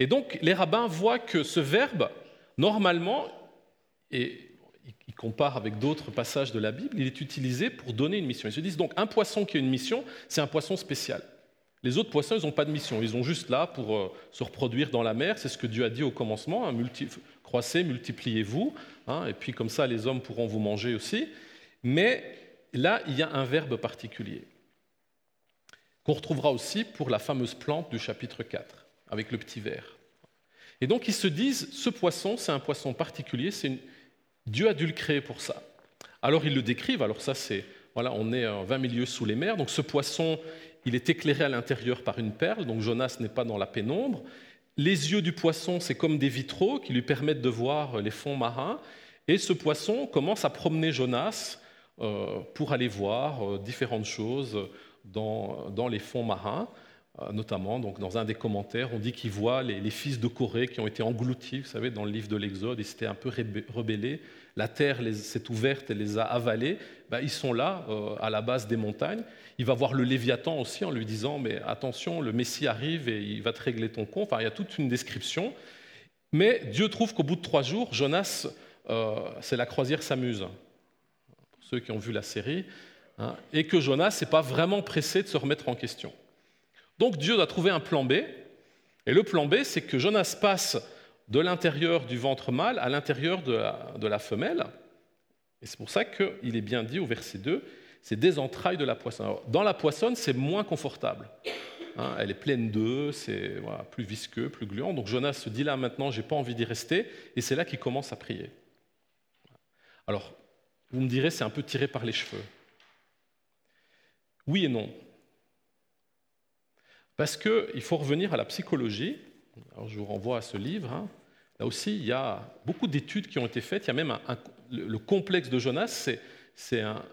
Et donc, les rabbins voient que ce verbe, normalement, et ils comparent avec d'autres passages de la Bible, il est utilisé pour donner une mission. Ils se disent donc, un poisson qui a une mission, c'est un poisson spécial. Les autres poissons, ils n'ont pas de mission. Ils sont juste là pour euh, se reproduire dans la mer. C'est ce que Dieu a dit au commencement. Hein, croissez, multipliez-vous. Hein, et puis comme ça, les hommes pourront vous manger aussi. Mais là, il y a un verbe particulier qu'on retrouvera aussi pour la fameuse plante du chapitre 4, avec le petit verre. Et donc ils se disent, ce poisson, c'est un poisson particulier, Dieu a dû le créer pour ça. Alors ils le décrivent, alors ça c'est, voilà, on est en 20 milieux sous les mers, donc ce poisson, il est éclairé à l'intérieur par une perle, donc Jonas n'est pas dans la pénombre. Les yeux du poisson, c'est comme des vitraux qui lui permettent de voir les fonds marins. Et ce poisson commence à promener Jonas euh, pour aller voir euh, différentes choses dans, les fonds marins. Euh, notamment, donc, dans un des commentaires, on dit qu'il voit les, fils de Corée qui ont été engloutis, vous savez, dans le livre de l'Exode, ils s'étaient un peu rebellés, la terre s'est ouverte et les a avalés, ben, ils sont là, à la base des montagnes. Il va voir le Léviathan aussi en lui disant Mais attention, le Messie arrive et il va te régler ton compte. Il y a toute une description. Mais Dieu trouve qu'au bout de trois jours, Jonas, euh, c'est la croisière s'amuse. Pour ceux qui ont vu la série. Hein, et que Jonas n'est pas vraiment pressé de se remettre en question. Donc Dieu doit trouver un plan B. Et le plan B, c'est que Jonas passe de l'intérieur du ventre mâle à l'intérieur de la, femelle. Et c'est pour ça qu'il est bien dit au verset 2 c'est des entrailles de la poissonne. dans la poissonne, c'est moins confortable. Hein, elle est pleine d'œufs, c'est plus visqueux, plus gluant. Donc Jonas se dit là maintenant, j'ai pas envie d'y rester, et c'est là qu'il commence à prier. Alors, vous me direz, c'est un peu tiré par les cheveux. Oui et non. Parce qu'il faut revenir à la psychologie. Je vous renvoie à ce livre. Hein. Là aussi, il y a beaucoup d'études qui ont été faites. Il y a même le complexe de Jonas, c'est un,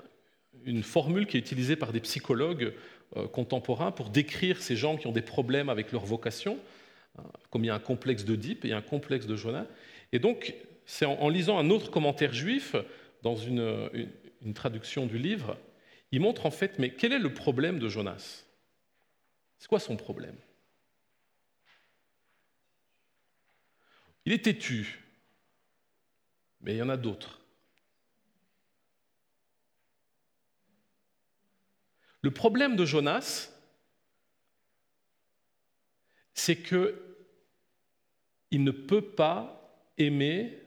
une formule qui est utilisée par des psychologues euh, contemporains pour décrire ces gens qui ont des problèmes avec leur vocation, hein, comme il y a un complexe d'Oedipe et un complexe de Jonas. Et donc, c'est en, lisant un autre commentaire juif, dans une, traduction du livre, il montre en fait, mais quel est le problème de Jonas? C'est quoi son problème? Il est têtu, mais il y en a d'autres. Le problème de Jonas, c'est qu'il ne peut pas aimer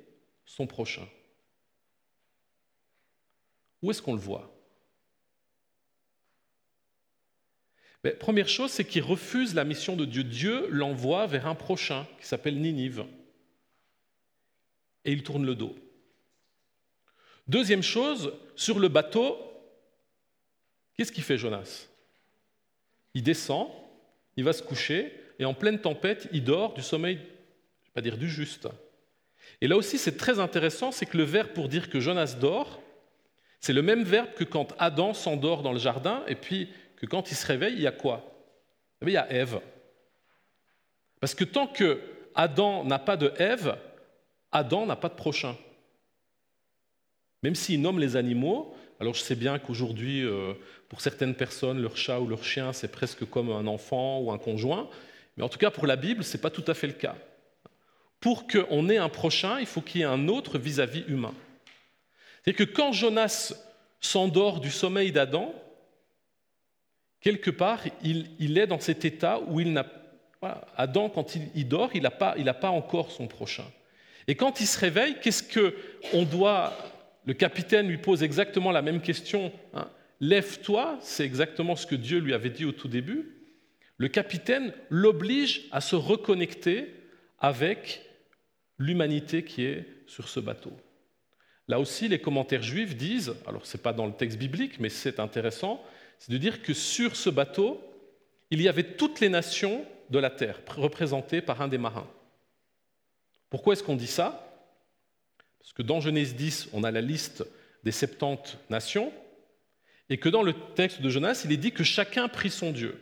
son prochain. Où est-ce qu'on le voit? Première chose, c'est qu'il refuse la mission de Dieu. Dieu l'envoie vers un prochain qui s'appelle Ninive. Et il tourne le dos. Deuxième chose, sur le bateau, Qu'est-ce qu'il fait Jonas? Il descend, il va se coucher, et en pleine tempête, il dort du sommeil, je ne vais pas dire du juste. Et là aussi, c'est très intéressant, c'est que le verbe pour dire que Jonas dort, c'est le même verbe que quand Adam s'endort dans le jardin, et puis que quand il se réveille, il y a quoi? Il y a Ève. Parce que tant que Adam n'a pas de Ève, Adam n'a pas de prochain. Même s'il nomme les animaux, alors je sais bien qu'aujourd'hui, euh, pour certaines personnes, leur chat ou leur chien, c'est presque comme un enfant ou un conjoint, mais en tout cas pour la Bible, ce n'est pas tout à fait le cas. Pour qu'on ait un prochain, il faut qu'il y ait un autre vis-à-vis humain. C'est que quand Jonas s'endort du sommeil d'Adam, quelque part, il, est dans cet état où il n'a Adam, quand il, dort, il n'a pas, pas encore son prochain. Et quand il se réveille, qu'est-ce qu'on doit le capitaine lui pose exactement la même question. Hein. Lève-toi, c'est exactement ce que Dieu lui avait dit au tout début. Le capitaine l'oblige à se reconnecter avec l'humanité qui est sur ce bateau. Là aussi, les commentaires juifs disent, alors ce n'est pas dans le texte biblique, mais c'est intéressant, c'est de dire que sur ce bateau, il y avait toutes les nations de la terre représentées par un des marins. Pourquoi est-ce qu'on dit ça? Parce que dans Genèse 10, on a la liste des 70 nations, et que dans le texte de Jonas, il est dit que chacun prie son Dieu.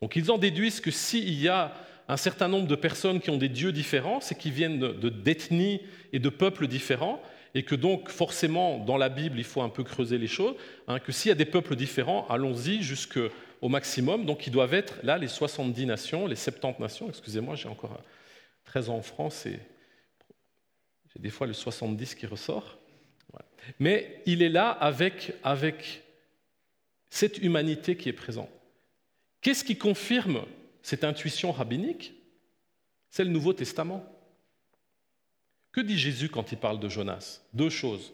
Donc ils en déduisent que s'il y a un certain nombre de personnes qui ont des dieux différents, c'est qu'ils viennent de d'ethnies et de peuples différents, et que donc forcément dans la Bible il faut un peu creuser les choses, hein, que s'il y a des peuples différents, allons-y jusqu'au maximum, donc ils doivent être là les 70 nations, les 70 nations, excusez-moi, j'ai encore 13 ans en France et j'ai des fois le 70 qui ressort. Mais il est là avec, avec cette humanité qui est présente. Qu'est-ce qui confirme cette intuition rabbinique? C'est le Nouveau Testament. Que dit Jésus quand il parle de Jonas? Deux choses.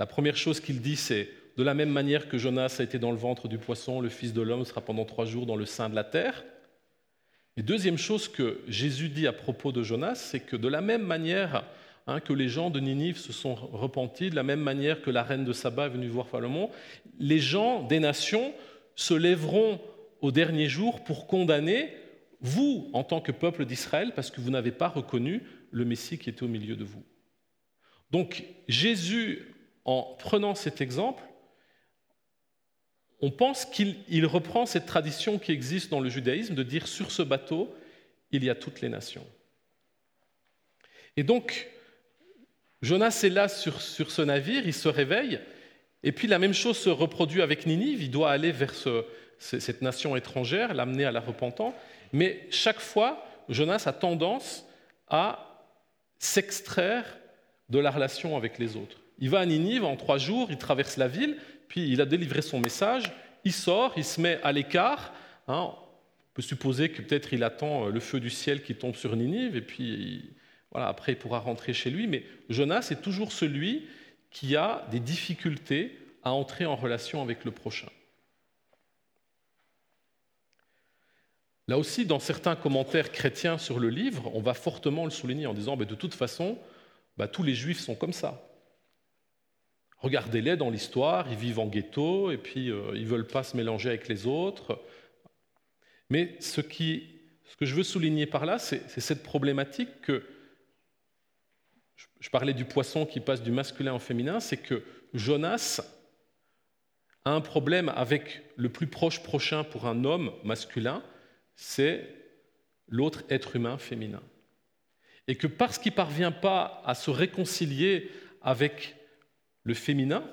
La première chose qu'il dit, c'est de la même manière que Jonas a été dans le ventre du poisson, le Fils de l'homme sera pendant trois jours dans le sein de la terre. Et deuxième chose que Jésus dit à propos de Jonas, c'est que de la même manière hein, que les gens de Ninive se sont repentis, de la même manière que la reine de Saba est venue voir Salomon, les gens des nations se lèveront au dernier jour pour condamner vous en tant que peuple d'Israël parce que vous n'avez pas reconnu le Messie qui était au milieu de vous. Donc Jésus, en prenant cet exemple, on pense qu'il reprend cette tradition qui existe dans le judaïsme de dire sur ce bateau, il y a toutes les nations. Et donc, Jonas est là sur, sur ce navire, il se réveille, et puis la même chose se reproduit avec Ninive, il doit aller vers cette nation étrangère, l'amener à la repentance, mais chaque fois, Jonas a tendance à s'extraire de la relation avec les autres. Il va à Ninive en trois jours, il traverse la ville, puis il a délivré son message, il sort, il se met à l'écart. Hein. on peut supposer que peut-être il attend euh, le feu du ciel qui tombe sur Ninive, et puis voilà, après il pourra rentrer chez lui. Mais Jonas est toujours celui qui a des difficultés à entrer en relation avec le prochain. Là aussi, dans certains commentaires chrétiens sur le livre, on va fortement le souligner en disant, de toute façon, bah, tous les juifs sont comme ça. Regardez-les dans l'histoire, ils vivent en ghetto et puis euh, ils ne veulent pas se mélanger avec les autres. Mais ce que je veux souligner par là, c'est cette problématique que, je parlais du poisson qui passe du masculin au féminin, c'est que Jonas a un problème avec le plus proche prochain pour un homme masculin, c'est l'autre être humain féminin. Et que parce qu'il ne parvient pas à se réconcilier avec le féminin,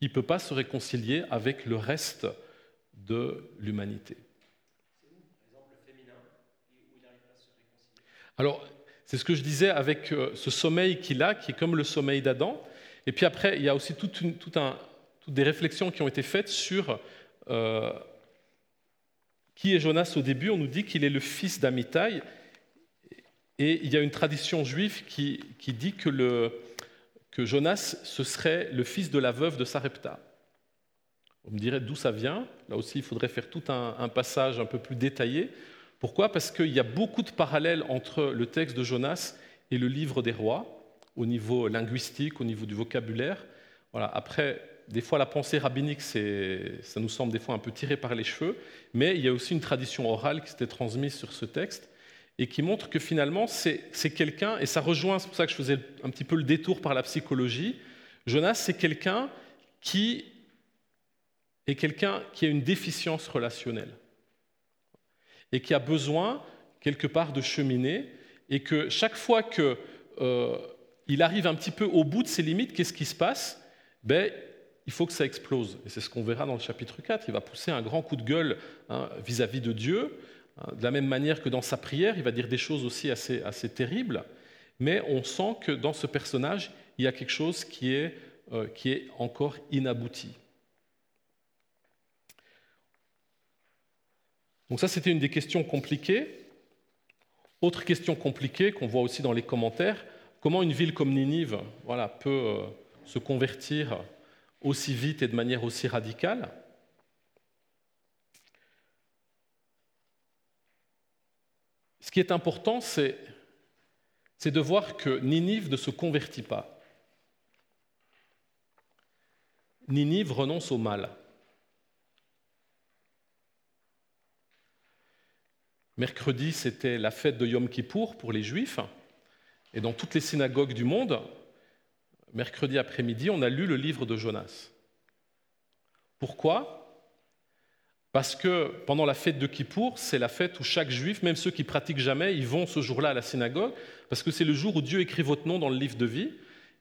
il ne peut pas se réconcilier avec le reste de l'humanité. Alors, c'est ce que je disais avec euh, ce sommeil qu'il a, qui est comme le sommeil d'Adam. Et puis après, il y a aussi toutes des réflexions qui ont été faites sur euh, qui est Jonas au début On nous dit qu'il est le fils d'Amitai. Et il y a une tradition juive qui, dit que, Jonas, ce serait le fils de la veuve de Sarepta. On me dirait d'où ça vient. Là aussi, il faudrait faire tout un, passage un peu plus détaillé. Pourquoi? Parce qu'il y a beaucoup de parallèles entre le texte de Jonas et le livre des rois, au niveau linguistique, au niveau du vocabulaire. Voilà. Après, des fois, la pensée rabbinique, ça nous semble des fois un peu tiré par les cheveux, mais il y a aussi une tradition orale qui s'était transmise sur ce texte et qui montre que finalement, c'est quelqu'un, et ça rejoint, c'est pour ça que je faisais un petit peu le détour par la psychologie, Jonas, c'est quelqu'un qui est quelqu'un qui a une déficience relationnelle et qui a besoin quelque part de cheminer, et que chaque fois qu'il euh, arrive un petit peu au bout de ses limites, qu'est-ce qui se passe? Ben, il faut que ça explose. Et c'est ce qu'on verra dans le chapitre 4. Il va pousser un grand coup de gueule hein, vis-à-vis de Dieu, hein, de la même manière que dans sa prière, il va dire des choses aussi assez, assez terribles. Mais on sent que dans ce personnage, il y a quelque chose qui est, euh, qui est encore inabouti. Donc ça, c'était une des questions compliquées. Autre question compliquée qu'on voit aussi dans les commentaires, comment une ville comme Ninive voilà, peut euh, se convertir aussi vite et de manière aussi radicale. Ce qui est important, c'est, de voir que Ninive ne se convertit pas. Ninive renonce au mal. Mercredi, c'était la fête de Yom Kippour pour les Juifs, et dans toutes les synagogues du monde, mercredi après-midi, on a lu le livre de Jonas. Pourquoi? Parce que pendant la fête de Kippour, c'est la fête où chaque juif, même ceux qui pratiquent jamais, ils vont ce jour-là à la synagogue, parce que c'est le jour où Dieu écrit votre nom dans le livre de vie,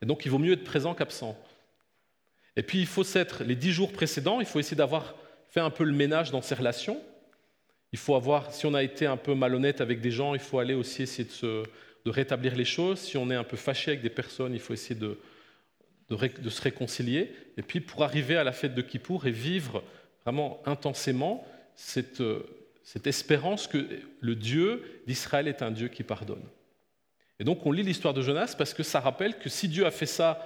et donc il vaut mieux être présent qu'absent. Et puis il faut s'être, les dix jours précédents, il faut essayer d'avoir fait un peu le ménage dans ses relations. Il faut avoir, si on a été un peu malhonnête avec des gens, il faut aller aussi essayer de de rétablir les choses. Si on est un peu fâché avec des personnes, il faut essayer de, de, se réconcilier. Et puis pour arriver à la fête de Kippour et vivre vraiment intensément cette, cette espérance que le Dieu d'Israël est un Dieu qui pardonne. Et donc on lit l'histoire de Jonas parce que ça rappelle que si Dieu a fait ça,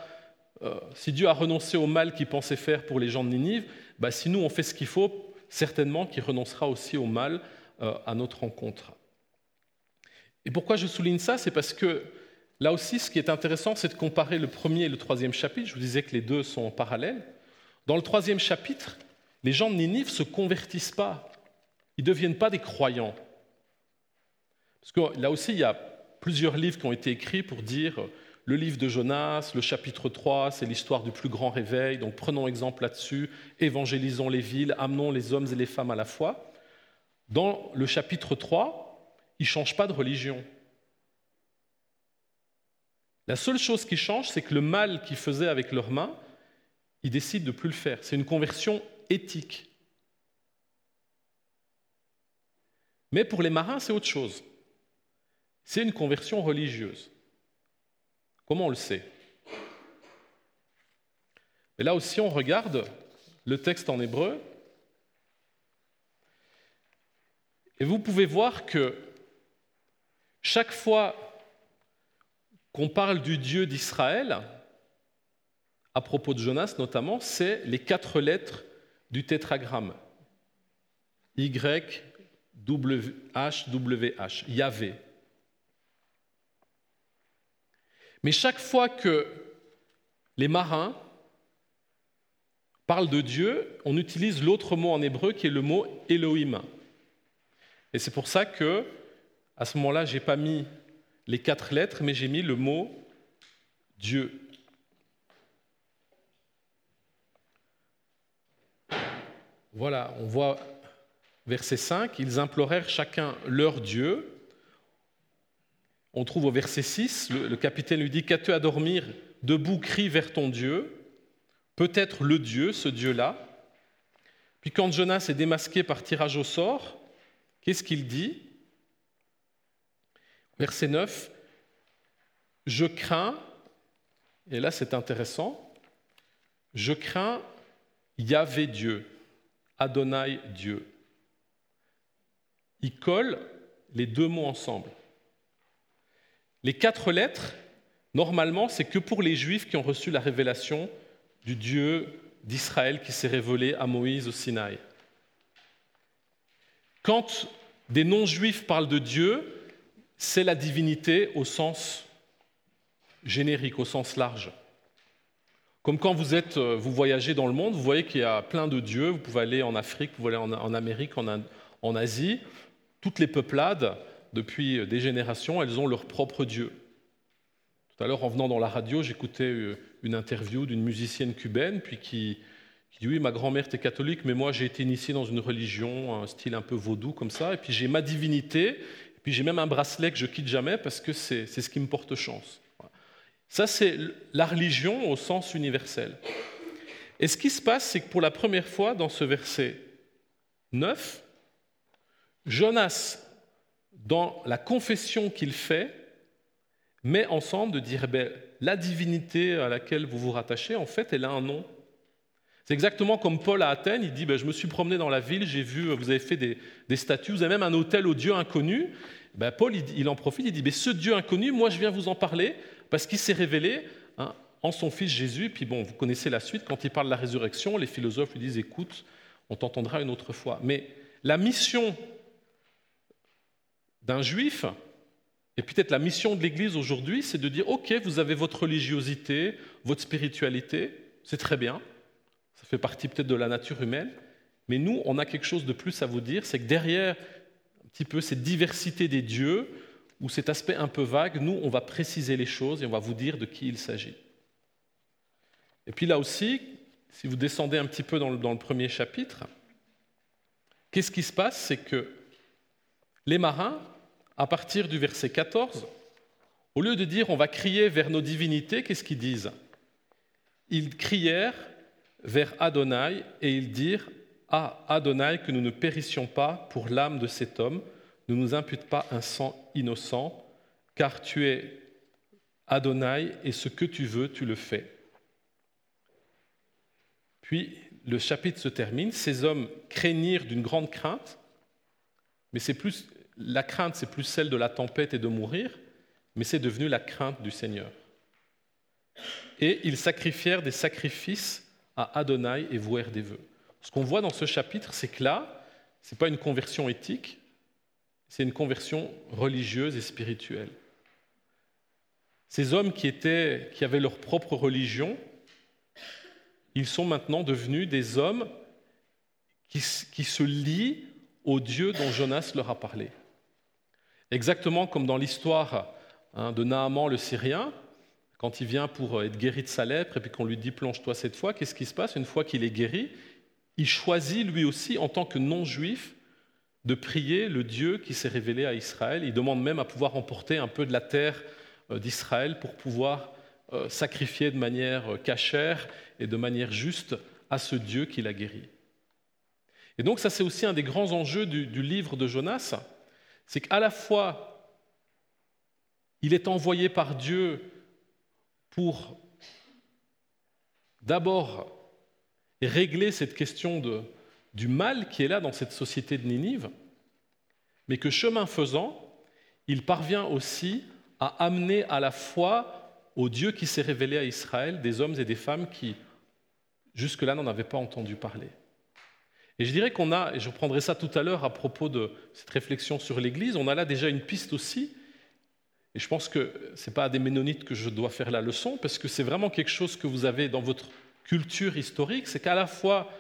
euh, si Dieu a renoncé au mal qu'il pensait faire pour les gens de Ninive, bah, si nous on fait ce qu'il faut, certainement qu'il renoncera aussi au mal euh, à notre rencontre. Et pourquoi je souligne ça? C'est parce que là aussi, ce qui est intéressant, c'est de comparer le premier et le troisième chapitre. Je vous disais que les deux sont parallèles. Dans le troisième chapitre, les gens de Ninive ne se convertissent pas. Ils ne deviennent pas des croyants. Parce que là aussi, il y a plusieurs livres qui ont été écrits pour dire le livre de Jonas, le chapitre 3, c'est l'histoire du plus grand réveil, donc prenons exemple là-dessus, évangélisons les villes, amenons les hommes et les femmes à la foi. Dans le chapitre 3, ils ne changent pas de religion. La seule chose qui change, c'est que le mal qu'ils faisaient avec leurs mains, ils décident de ne plus le faire. C'est une conversion éthique. Mais pour les marins, c'est autre chose. C'est une conversion religieuse. Comment on le sait? Et là aussi, on regarde le texte en hébreu. Et vous pouvez voir que chaque fois qu'on parle du Dieu d'Israël, à propos de Jonas notamment, c'est les quatre lettres du tétragramme. Y, W, H, W, H, Yahvé. Mais chaque fois que les marins parlent de Dieu, on utilise l'autre mot en hébreu qui est le mot Elohim. Et c'est pour ça que, à ce moment-là, je n'ai pas mis les quatre lettres, mais j'ai mis le mot Dieu. Voilà, on voit verset 5, ils implorèrent chacun leur Dieu. On trouve au verset 6, le, capitaine lui dit Qu'as-tu à dormir? Debout, crie vers ton Dieu, peut-être le Dieu, ce Dieu-là. Puis quand Jonas est démasqué par tirage au sort, qu'est-ce qu'il dit? Verset 9 Je crains, et là c'est intéressant, je crains Yahvé Dieu, Adonai Dieu. Il colle les deux mots ensemble. Les quatre lettres, normalement, c'est que pour les Juifs qui ont reçu la révélation du Dieu d'Israël qui s'est révélé à Moïse au Sinaï. Quand des non-juifs parlent de Dieu, c'est la divinité au sens générique, au sens large. Comme quand vous, êtes, euh, vous voyagez dans le monde, vous voyez qu'il y a plein de dieux, vous pouvez aller en Afrique, vous pouvez aller en Amérique, en Asie, toutes les peuplades depuis des générations, elles ont leur propre Dieu. Tout à l'heure, en venant dans la radio, j'écoutais euh, une interview d'une musicienne cubaine, puis qui, dit Oui, ma grand-mère était catholique, mais moi j'ai été initié dans une religion, un style un peu vaudou comme ça, et puis j'ai ma divinité, puis j'ai même un bracelet que je quitte jamais parce que c'est ce qui me porte chance. Ça, c'est la religion au sens universel. Et ce qui se passe, c'est que pour la première fois dans ce verset 9, Jonas dans la confession qu'il fait, met ensemble de dire, eh ben, la divinité à laquelle vous vous rattachez, en fait, elle a un nom. C'est exactement comme Paul à Athènes, il dit, ben, je me suis promené dans la ville, j'ai vu, vous avez fait des, statues, vous avez même un hôtel au Dieu inconnu. Ben, Paul, il, en profite, il dit, ben, ce Dieu inconnu, moi je viens vous en parler, parce qu'il s'est révélé hein, en son Fils Jésus. Puis bon, vous connaissez la suite, quand il parle de la résurrection, les philosophes lui disent, écoute, on t'entendra une autre fois. Mais la mission d'un juif, et peut-être la mission de l'Église aujourd'hui, c'est de dire, OK, vous avez votre religiosité, votre spiritualité, c'est très bien, fait partie peut-être de la nature humaine, mais nous, on a quelque chose de plus à vous dire, c'est que derrière un petit peu cette diversité des dieux, ou cet aspect un peu vague, nous, on va préciser les choses et on va vous dire de qui il s'agit. Et puis là aussi, si vous descendez un petit peu dans le, dans le premier chapitre, qu'est-ce qui se passe? C'est que les marins, à partir du verset 14, au lieu de dire on va crier vers nos divinités, qu'est-ce qu'ils disent? Ils crièrent vers Adonai et ils dirent Ah, Adonai, que nous ne périssions pas pour l'âme de cet homme, ne nous impute pas un sang innocent, car tu es Adonai et ce que tu veux, tu le fais. Puis le chapitre se termine, ces hommes craignirent d'une grande crainte, mais c'est plus la crainte, c'est plus celle de la tempête et de mourir, mais c'est devenu la crainte du Seigneur. Et ils sacrifièrent des sacrifices à Adonai et vouèrent des vœux. Ce qu'on voit dans ce chapitre, c'est que là, ce n'est pas une conversion éthique, c'est une conversion religieuse et spirituelle. Ces hommes qui, étaient, qui avaient leur propre religion, ils sont maintenant devenus des hommes qui, qui se lient au Dieu dont Jonas leur a parlé. Exactement comme dans l'histoire hein, de Naaman le Syrien, quand il vient pour être guéri de sa lèpre et puis qu'on lui dit plonge-toi cette fois, qu'est-ce qui se passe Une fois qu'il est guéri, il choisit lui aussi, en tant que non-juif, de prier le Dieu qui s'est révélé à Israël. Il demande même à pouvoir emporter un peu de la terre euh, d'Israël pour pouvoir euh, sacrifier de manière euh, cachère et de manière juste à ce Dieu qui l'a guéri. Et donc ça c'est aussi un des grands enjeux du livre de Jonas, c'est qu'à la fois, il est envoyé par Dieu pour d'abord régler cette question de, du mal qui est là dans cette société de Ninive, mais que chemin faisant, il parvient aussi à amener à la foi au Dieu qui s'est révélé à Israël des hommes et des femmes qui jusque-là n'en avaient pas entendu parler. Et je dirais qu'on a, et je reprendrai ça tout à l'heure à propos de cette réflexion sur l'Église, on a là déjà une piste aussi, et je pense que ce n'est pas à des ménonites que je dois faire la leçon, parce que c'est vraiment quelque chose que vous avez dans votre culture historique, c'est qu'à la fois,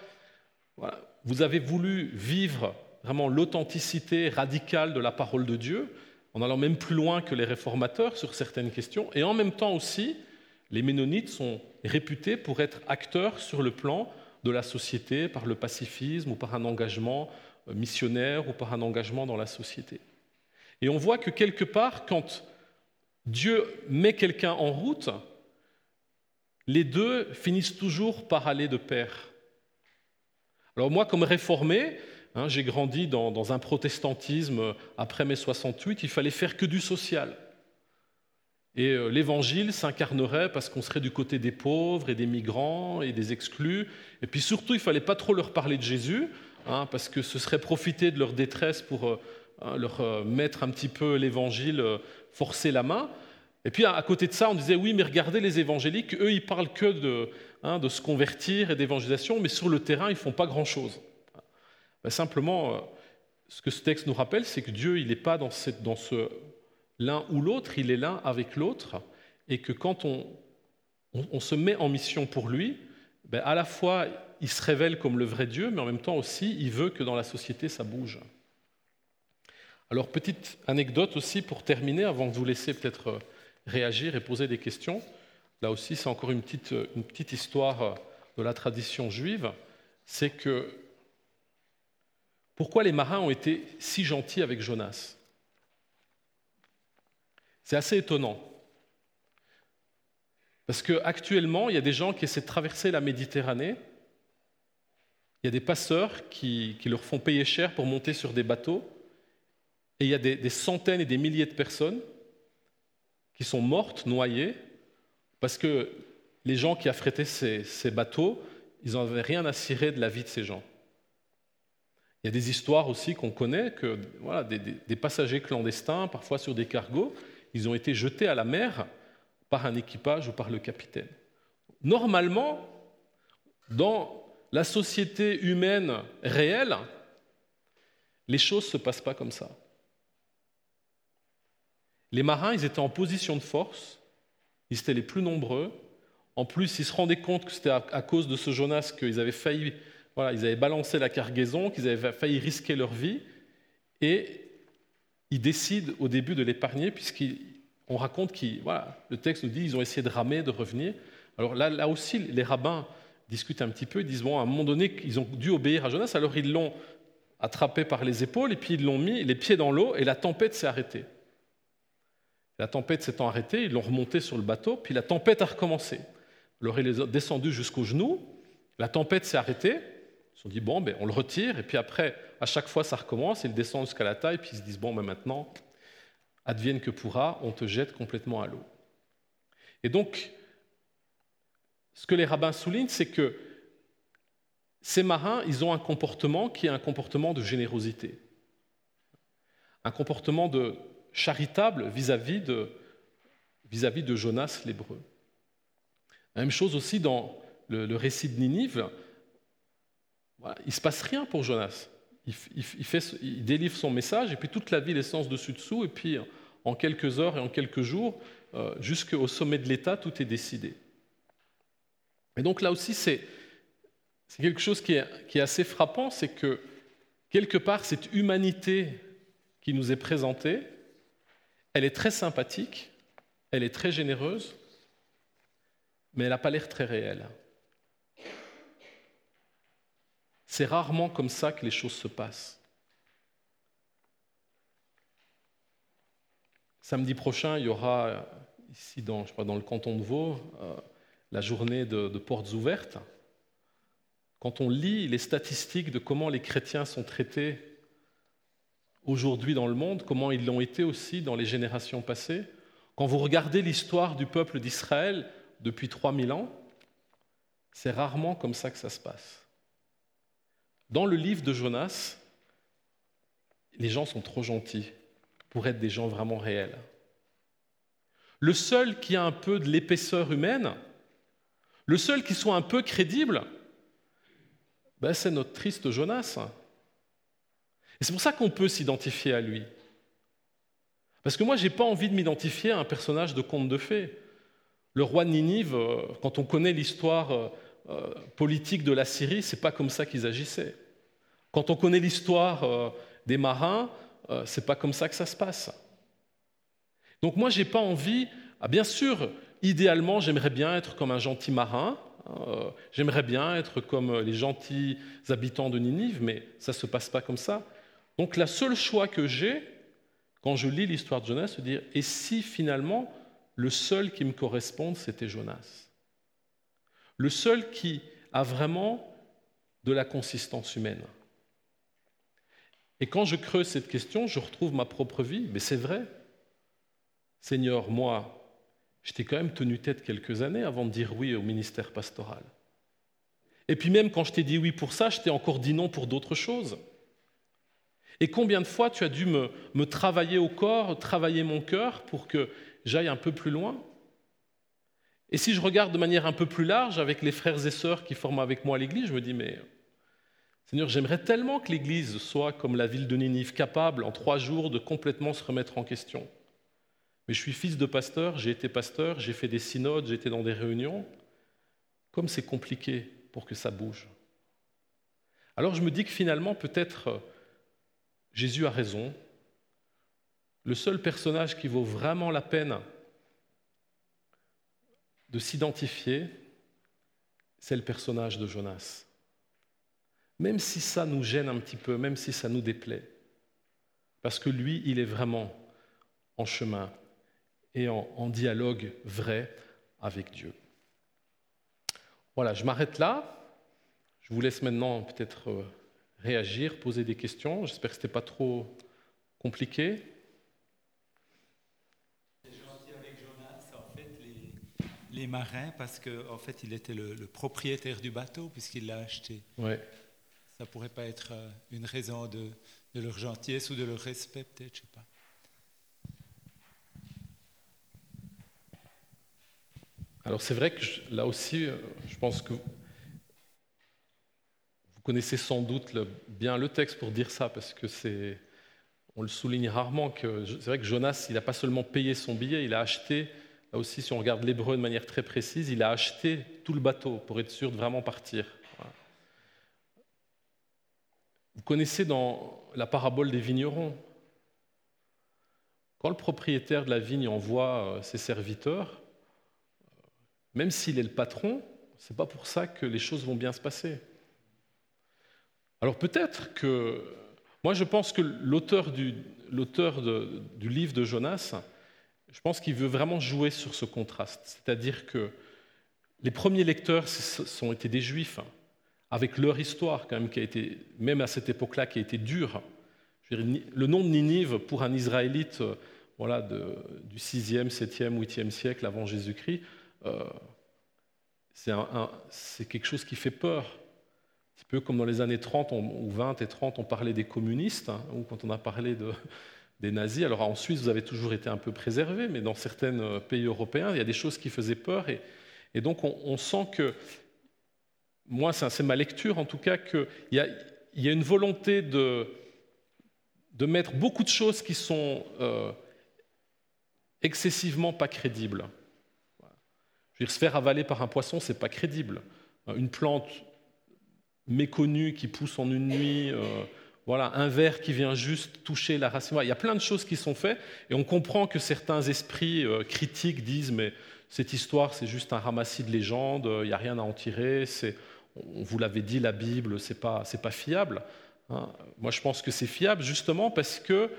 vous avez voulu vivre vraiment l'authenticité radicale de la parole de Dieu, en allant même plus loin que les réformateurs sur certaines questions, et en même temps aussi, les ménonites sont réputés pour être acteurs sur le plan de la société par le pacifisme ou par un engagement euh, missionnaire ou par un engagement dans la société. Et on voit que quelque part, quand Dieu met quelqu'un en route, les deux finissent toujours par aller de pair. Alors moi, comme réformé, hein, j'ai grandi dans, un protestantisme après mai 68, il fallait faire que du social. Et euh, l'évangile s'incarnerait parce qu'on serait du côté des pauvres et des migrants et des exclus. Et puis surtout, il fallait pas trop leur parler de Jésus, hein, parce que ce serait profiter de leur détresse pour euh, hein, leur euh, mettre un petit peu l'évangile, forcer la main. Et puis à côté de ça, on disait oui, mais regardez les évangéliques, eux, ils parlent que de, hein, de se convertir et d'évangélisation, mais sur le terrain, ils font pas grand-chose. Ben, simplement, ce que ce texte nous rappelle, c'est que Dieu, il n'est pas dans, cette, dans ce l'un ou l'autre, il est l'un avec l'autre, et que quand on, on, se met en mission pour lui, ben à la fois il se révèle comme le vrai Dieu, mais en même temps aussi il veut que dans la société ça bouge. Alors petite anecdote aussi pour terminer, avant de vous laisser peut-être réagir et poser des questions. Là aussi c'est encore une petite, petite histoire de la tradition juive, c'est que pourquoi les marins ont été si gentils avec Jonas? C'est assez étonnant. Parce qu'actuellement, il y a des gens qui essaient de traverser la Méditerranée. Il y a des passeurs qui, leur font payer cher pour monter sur des bateaux. Et il y a des, centaines et des milliers de personnes qui sont mortes, noyées, parce que les gens qui affrétaient ces, ces bateaux, ils n'avaient rien à cirer de la vie de ces gens. Il y a des histoires aussi qu'on connaît, que voilà, des, passagers clandestins, parfois sur des cargos, ils ont été jetés à la mer par un équipage ou par le capitaine. Normalement, dans la société humaine réelle, les choses ne se passent pas comme ça. Les marins, ils étaient en position de force, ils étaient les plus nombreux. En plus, ils se rendaient compte que c'était à cause de ce Jonas qu'ils avaient failli, voilà, ils avaient balancé la cargaison, qu'ils avaient failli risquer leur vie. Et ils décident au début de l'épargner, puisqu'on raconte qu'ils, voilà, le texte nous dit qu'ils ont essayé de ramer, de revenir, Alors là, là aussi, les rabbins discutent un petit peu, ils disent, bon, à un moment donné, ils ont dû obéir à Jonas, alors ils l'ont attrapé par les épaules, et puis ils l'ont mis les pieds dans l'eau, et la tempête s'est arrêtée. La tempête s'étant arrêtée, ils l'ont remonté sur le bateau, puis la tempête a recommencé. Il est descendu jusqu'aux genoux, la tempête s'est arrêtée, ils se sont dit, bon, ben, on le retire, et puis après, à chaque fois, ça recommence, ils descendent jusqu'à la taille, puis ils se disent, bon, ben, maintenant, advienne que pourra, on te jette complètement à l'eau. Et donc, ce que les rabbins soulignent, c'est que ces marins, ils ont un comportement qui est un comportement de générosité, un comportement de charitable vis-à-vis de, Jonas l'hébreu. Même chose aussi dans le, récit de Ninive. il ne se passe rien pour Jonas. Il, délivre son message et puis toute la ville est sens dessus-dessous et puis en quelques heures et en quelques jours, euh, jusqu'au sommet de l'État, tout est décidé. Et donc là aussi, c'est quelque chose qui est, assez frappant, c'est que quelque part, cette humanité qui nous est présentée, elle est très sympathique, elle est très généreuse, mais elle n'a pas l'air très réelle. C'est rarement comme ça que les choses se passent. Samedi prochain, il y aura ici dans, le canton de Vaud euh, la journée de, portes ouvertes, quand on lit les statistiques de comment les chrétiens sont traités aujourd'hui dans le monde, comment ils l'ont été aussi dans les générations passées, quand vous regardez l'histoire du peuple d'Israël depuis 3000 ans, c'est rarement comme ça que ça se passe. Dans le livre de Jonas, les gens sont trop gentils pour être des gens vraiment réels. Le seul qui a un peu de l'épaisseur humaine, le seul qui soit un peu crédible, ben c'est notre triste Jonas. Et c'est pour ça qu'on peut s'identifier à lui. Parce que moi, je n'ai pas envie de m'identifier à un personnage de conte de fées. Le roi de Ninive, euh, quand on connaît l'histoire euh, euh, politique de la Syrie, c'est pas comme ça qu'ils agissaient. Quand on connaît l'histoire des marins, c'est pas comme ça que ça se passe. Donc moi, j'ai pas envie. Ah, bien sûr, idéalement, j'aimerais bien être comme un gentil marin, euh, j'aimerais bien être comme les gentils habitants de Ninive, mais ça ne se passe pas comme ça. Donc la seule choix que j'ai, quand je lis l'histoire de Jonas, c'est de dire, et si finalement le seul qui me corresponde, c'était Jonas? Le seul qui a vraiment de la consistance humaine. Et quand je creuse cette question, je retrouve ma propre vie, mais c'est vrai. Seigneur, moi, j'étais quand même tenu tête quelques années avant de dire oui au ministère pastoral. Et puis même quand je t'ai dit oui pour ça, je t'ai encore dit non pour d'autres choses. Et combien de fois tu as dû me, travailler au corps, travailler mon cœur pour que j'aille un peu plus loin? Et si je regarde de manière un peu plus large avec les frères et sœurs qui forment avec moi l'Église, je me dis, mais Seigneur, j'aimerais tellement que l'Église soit comme la ville de Ninive, capable en trois jours de complètement se remettre en question. Mais je suis fils de pasteur, j'ai été pasteur, j'ai fait des synodes, j'ai été dans des réunions. Comme c'est compliqué pour que ça bouge. Alors je me dis que finalement, peut-être Jésus a raison. Le seul personnage qui vaut vraiment la peine de s'identifier, c'est le personnage de Jonas. Même si ça nous gêne un petit peu, même si ça nous déplaît. Parce que lui, il est vraiment en chemin et en, dialogue vrai avec Dieu. Voilà, je m'arrête là. Je vous laisse maintenant peut-être euh, réagir, poser des questions. J'espère que ce n'était pas trop compliqué. les, marins, parce qu'en en fait, il était le, propriétaire du bateau, puisqu'il l'a acheté. Ouais. Ça pourrait pas être euh, une raison de, de leur gentillesse ou de leur respect, peut-être, je sais pas. Alors c'est vrai que là aussi, euh, je pense que connaissez sans doute bien le texte pour dire ça, parce que c'est, on le souligne rarement, que c'est vrai que Jonas, il n'a pas seulement payé son billet, il a acheté, là aussi si on regarde l'hébreu de manière très précise, il a acheté tout le bateau pour être sûr de vraiment partir. Vous connaissez dans la parabole des vignerons, quand le propriétaire de la vigne envoie euh, ses serviteurs, même s'il est le patron, c'est pas pour ça que les choses vont bien se passer. Alors peut-être que moi je pense que l'auteur du, livre de Jonas, je pense qu'il veut vraiment jouer sur ce contraste, c'est-à-dire que les premiers lecteurs sont été des juifs, hein, avec leur histoire quand même qui a été, même à cette époque-là, qui a été dure. le nom de Ninive pour un Israélite euh, voilà, du 6e, 7e, 8e siècle avant Jésus-Christ, euh, c'est quelque chose qui fait peur. Un petit peu comme dans les années 30 ou 20 et 30, on parlait des communistes, hein, ou quand on a parlé des nazis. Alors en Suisse, vous avez toujours été un peu préservé, mais dans certains euh, pays européens, il y a des choses qui faisaient peur. Et, donc on, sent que, moi c'est ma lecture en tout cas, qu'il y a, une volonté de, de mettre beaucoup de choses qui sont euh, excessivement pas crédibles. Je veux dire, se faire avaler par un poisson, c'est pas crédible. Une plante méconnue qui pousse en une nuit, euh, voilà, un ver qui vient juste toucher la racine. Il y a plein de choses qui sont faites, et on comprend que certains esprits euh, critiques disent mais cette histoire, c'est juste un ramassis de légendes, il n'y a rien à en tirer, on vous l'avait dit, la Bible, ce n'est pas, pas, fiable. Hein. Moi, je pense que c'est fiable justement parce que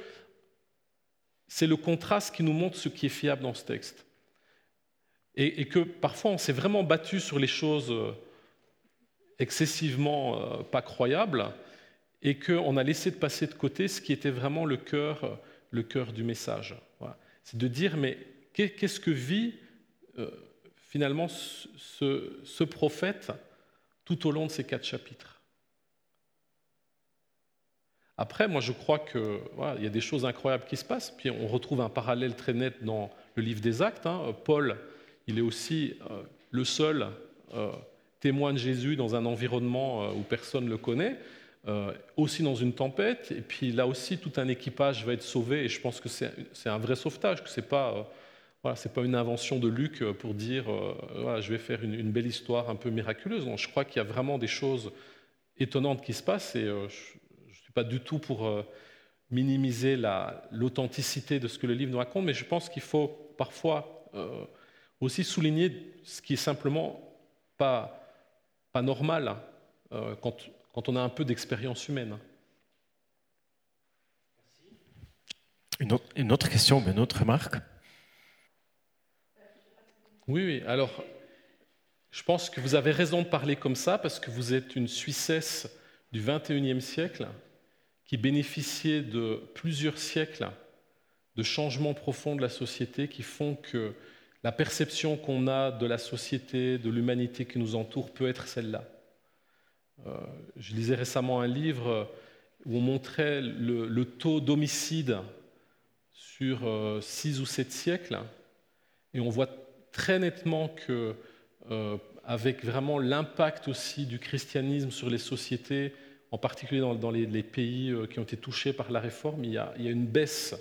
c'est le contraste qui nous montre ce qui est fiable dans ce texte. Et, que parfois, on s'est vraiment battu sur les choses euh, excessivement euh, pas croyables et qu'on a laissé de passer de côté ce qui était vraiment le cœur, le cœur du message. C'est de dire, mais qu'est-ce que vit euh, finalement ce, prophète tout au long de ces quatre chapitres? Après, moi je crois qu'il y a des choses incroyables qui se passent, puis on retrouve un parallèle très net dans le livre des actes. Hein. Paul, il est aussi euh, le seul euh, témoin de Jésus dans un environnement où personne ne le connaît, aussi dans une tempête, et puis là aussi tout un équipage va être sauvé, et je pense que c'est un vrai sauvetage, que ce n'est pas voilà, ce n'est pas une invention de Luc euh, pour dire euh, je vais faire une, belle histoire un peu miraculeuse. je crois qu'il y a vraiment des choses étonnantes qui se passent. Et euh, je ne suis pas du tout pour minimiser l'authenticité de ce que le livre nous raconte, mais je pense qu'il faut parfois aussi souligner ce qui est simplement pas, pas normal hein, quand, quand, on a un peu d'expérience humaine. Une autre, une autre question, une autre remarque? Oui, oui. Alors, je pense que vous avez raison de parler comme ça parce que vous êtes une Suissesse du XXIe siècle qui bénéficiait de plusieurs siècles de changements profonds de la société qui font que la perception qu'on a de la société, de l'humanité qui nous entoure peut être celle-là. Euh, je lisais récemment un livre où on montrait le, taux d'homicide sur euh, six ou sept siècles, et on voit très nettement que, euh, avec vraiment l'impact aussi du christianisme sur les sociétés, en particulier dans, les, pays qui ont été touchés par la réforme, il y a, une baisse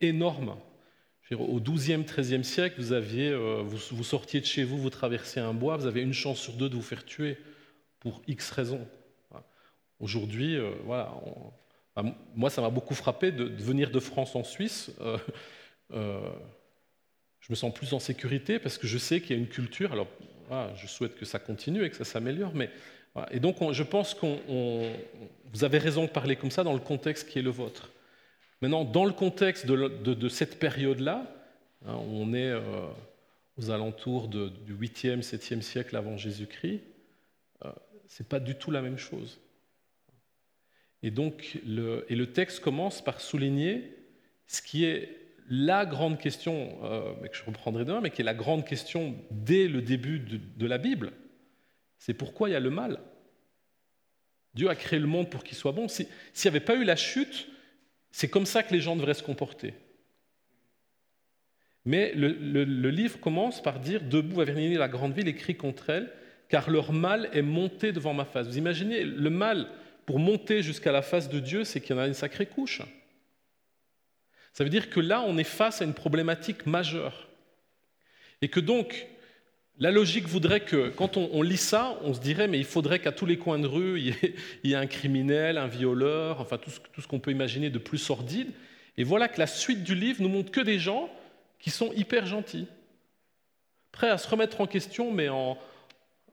énorme. Au XIIe, XIIIe siècle, vous, aviez, euh, vous, sortiez de chez vous, vous traversiez un bois, vous avez une chance sur deux de vous faire tuer pour X raisons. Aujourd'hui, voilà, moi, ça m'a beaucoup frappé de, venir de France en Suisse je me sens plus en sécurité parce que je sais qu'il y a une culture. Alors, je souhaite que ça continue et que ça s'améliore, mais et donc je pense qu'on vous avez raison de parler comme ça dans le contexte qui est le vôtre. Maintenant, dans le contexte de, cette période-là, hein, on est euh, aux alentours du 8e, 7e siècle avant Jésus-Christ, euh, ce n'est pas du tout la même chose. Et donc, le, et le texte commence par souligner ce qui est la grande question, euh, que je reprendrai demain, mais qui est la grande question dès le début de, la Bible, c'est pourquoi il y a le mal. Dieu a créé le monde pour qu'il soit bon. S'il n'y avait pas eu la chute, c'est comme ça que les gens devraient se comporter. Mais le, livre commence par dire Debout va venir la grande ville et crie contre elle, car leur mal est monté devant ma face. Vous imaginez, le mal, pour monter jusqu'à la face de Dieu, c'est qu'il y en a une sacrée couche. Ça veut dire que là, on est face à une problématique majeure. Et que donc, la logique voudrait que, quand on, lit ça, on se dirait, mais il faudrait qu'à tous les coins de rue, il y, ait, un criminel, un violeur, enfin tout ce, qu'on peut imaginer de plus sordide. Et voilà que la suite du livre nous montre que des gens qui sont hyper gentils. prêts à se remettre en question, mais en,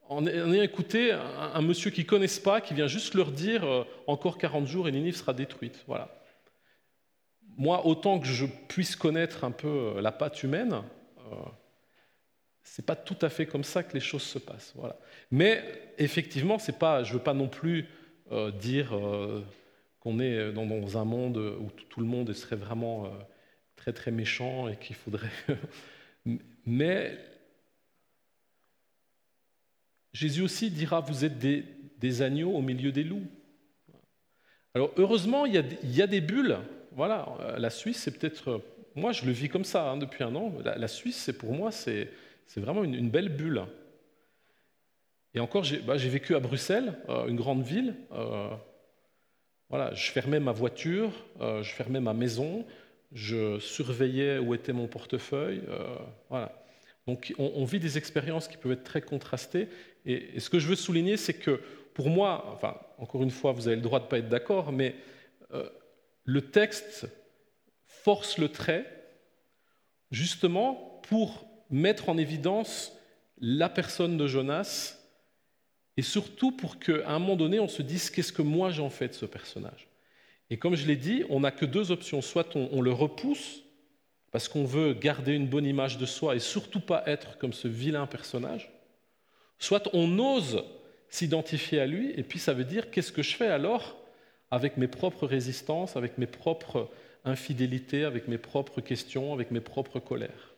en ayant écouté un, monsieur qu'ils ne connaissent pas, qui vient juste leur dire euh, encore 40 jours et Ninive sera détruite. Voilà. Moi, autant que je puisse connaître un peu euh, la patte humaine, euh, c'est pas tout à fait comme ça que les choses se passent. Voilà. Mais effectivement, c'est pas, je veux pas non plus euh, dire qu'on est dans, un monde où tout le monde serait vraiment très très méchant et qu'il faudrait. Mais Jésus aussi dira Vous êtes des, agneaux au milieu des loups. Alors heureusement, il y, a, des bulles. Voilà, euh, la Suisse, c'est peut-être. Euh, moi, je le vis comme ça hein, depuis un an. La, Suisse, c'est pour moi, c'est vraiment une, belle bulle. Et encore, j'ai bah, vécu à Bruxelles, euh, une grande ville. voilà, je fermais ma voiture, je fermais ma maison, je surveillais où était mon portefeuille. voilà. Donc on, vit des expériences qui peuvent être très contrastées. Et, ce que je veux souligner, c'est que pour moi, encore une fois, vous avez le droit de ne pas être d'accord, mais euh, le texte force le trait justement pour mettre en évidence la personne de Jonas et surtout pour qu'à un moment donné, on se dise qu'est-ce que moi j'en fais de ce personnage? Et comme je l'ai dit, on n'a que deux options. Soit on le repousse parce qu'on veut garder une bonne image de soi et surtout pas être comme ce vilain personnage, soit on ose s'identifier à lui, et puis ça veut dire qu'est-ce que je fais alors avec mes propres résistances, avec mes propres infidélités, avec mes propres questions, avec mes propres colères?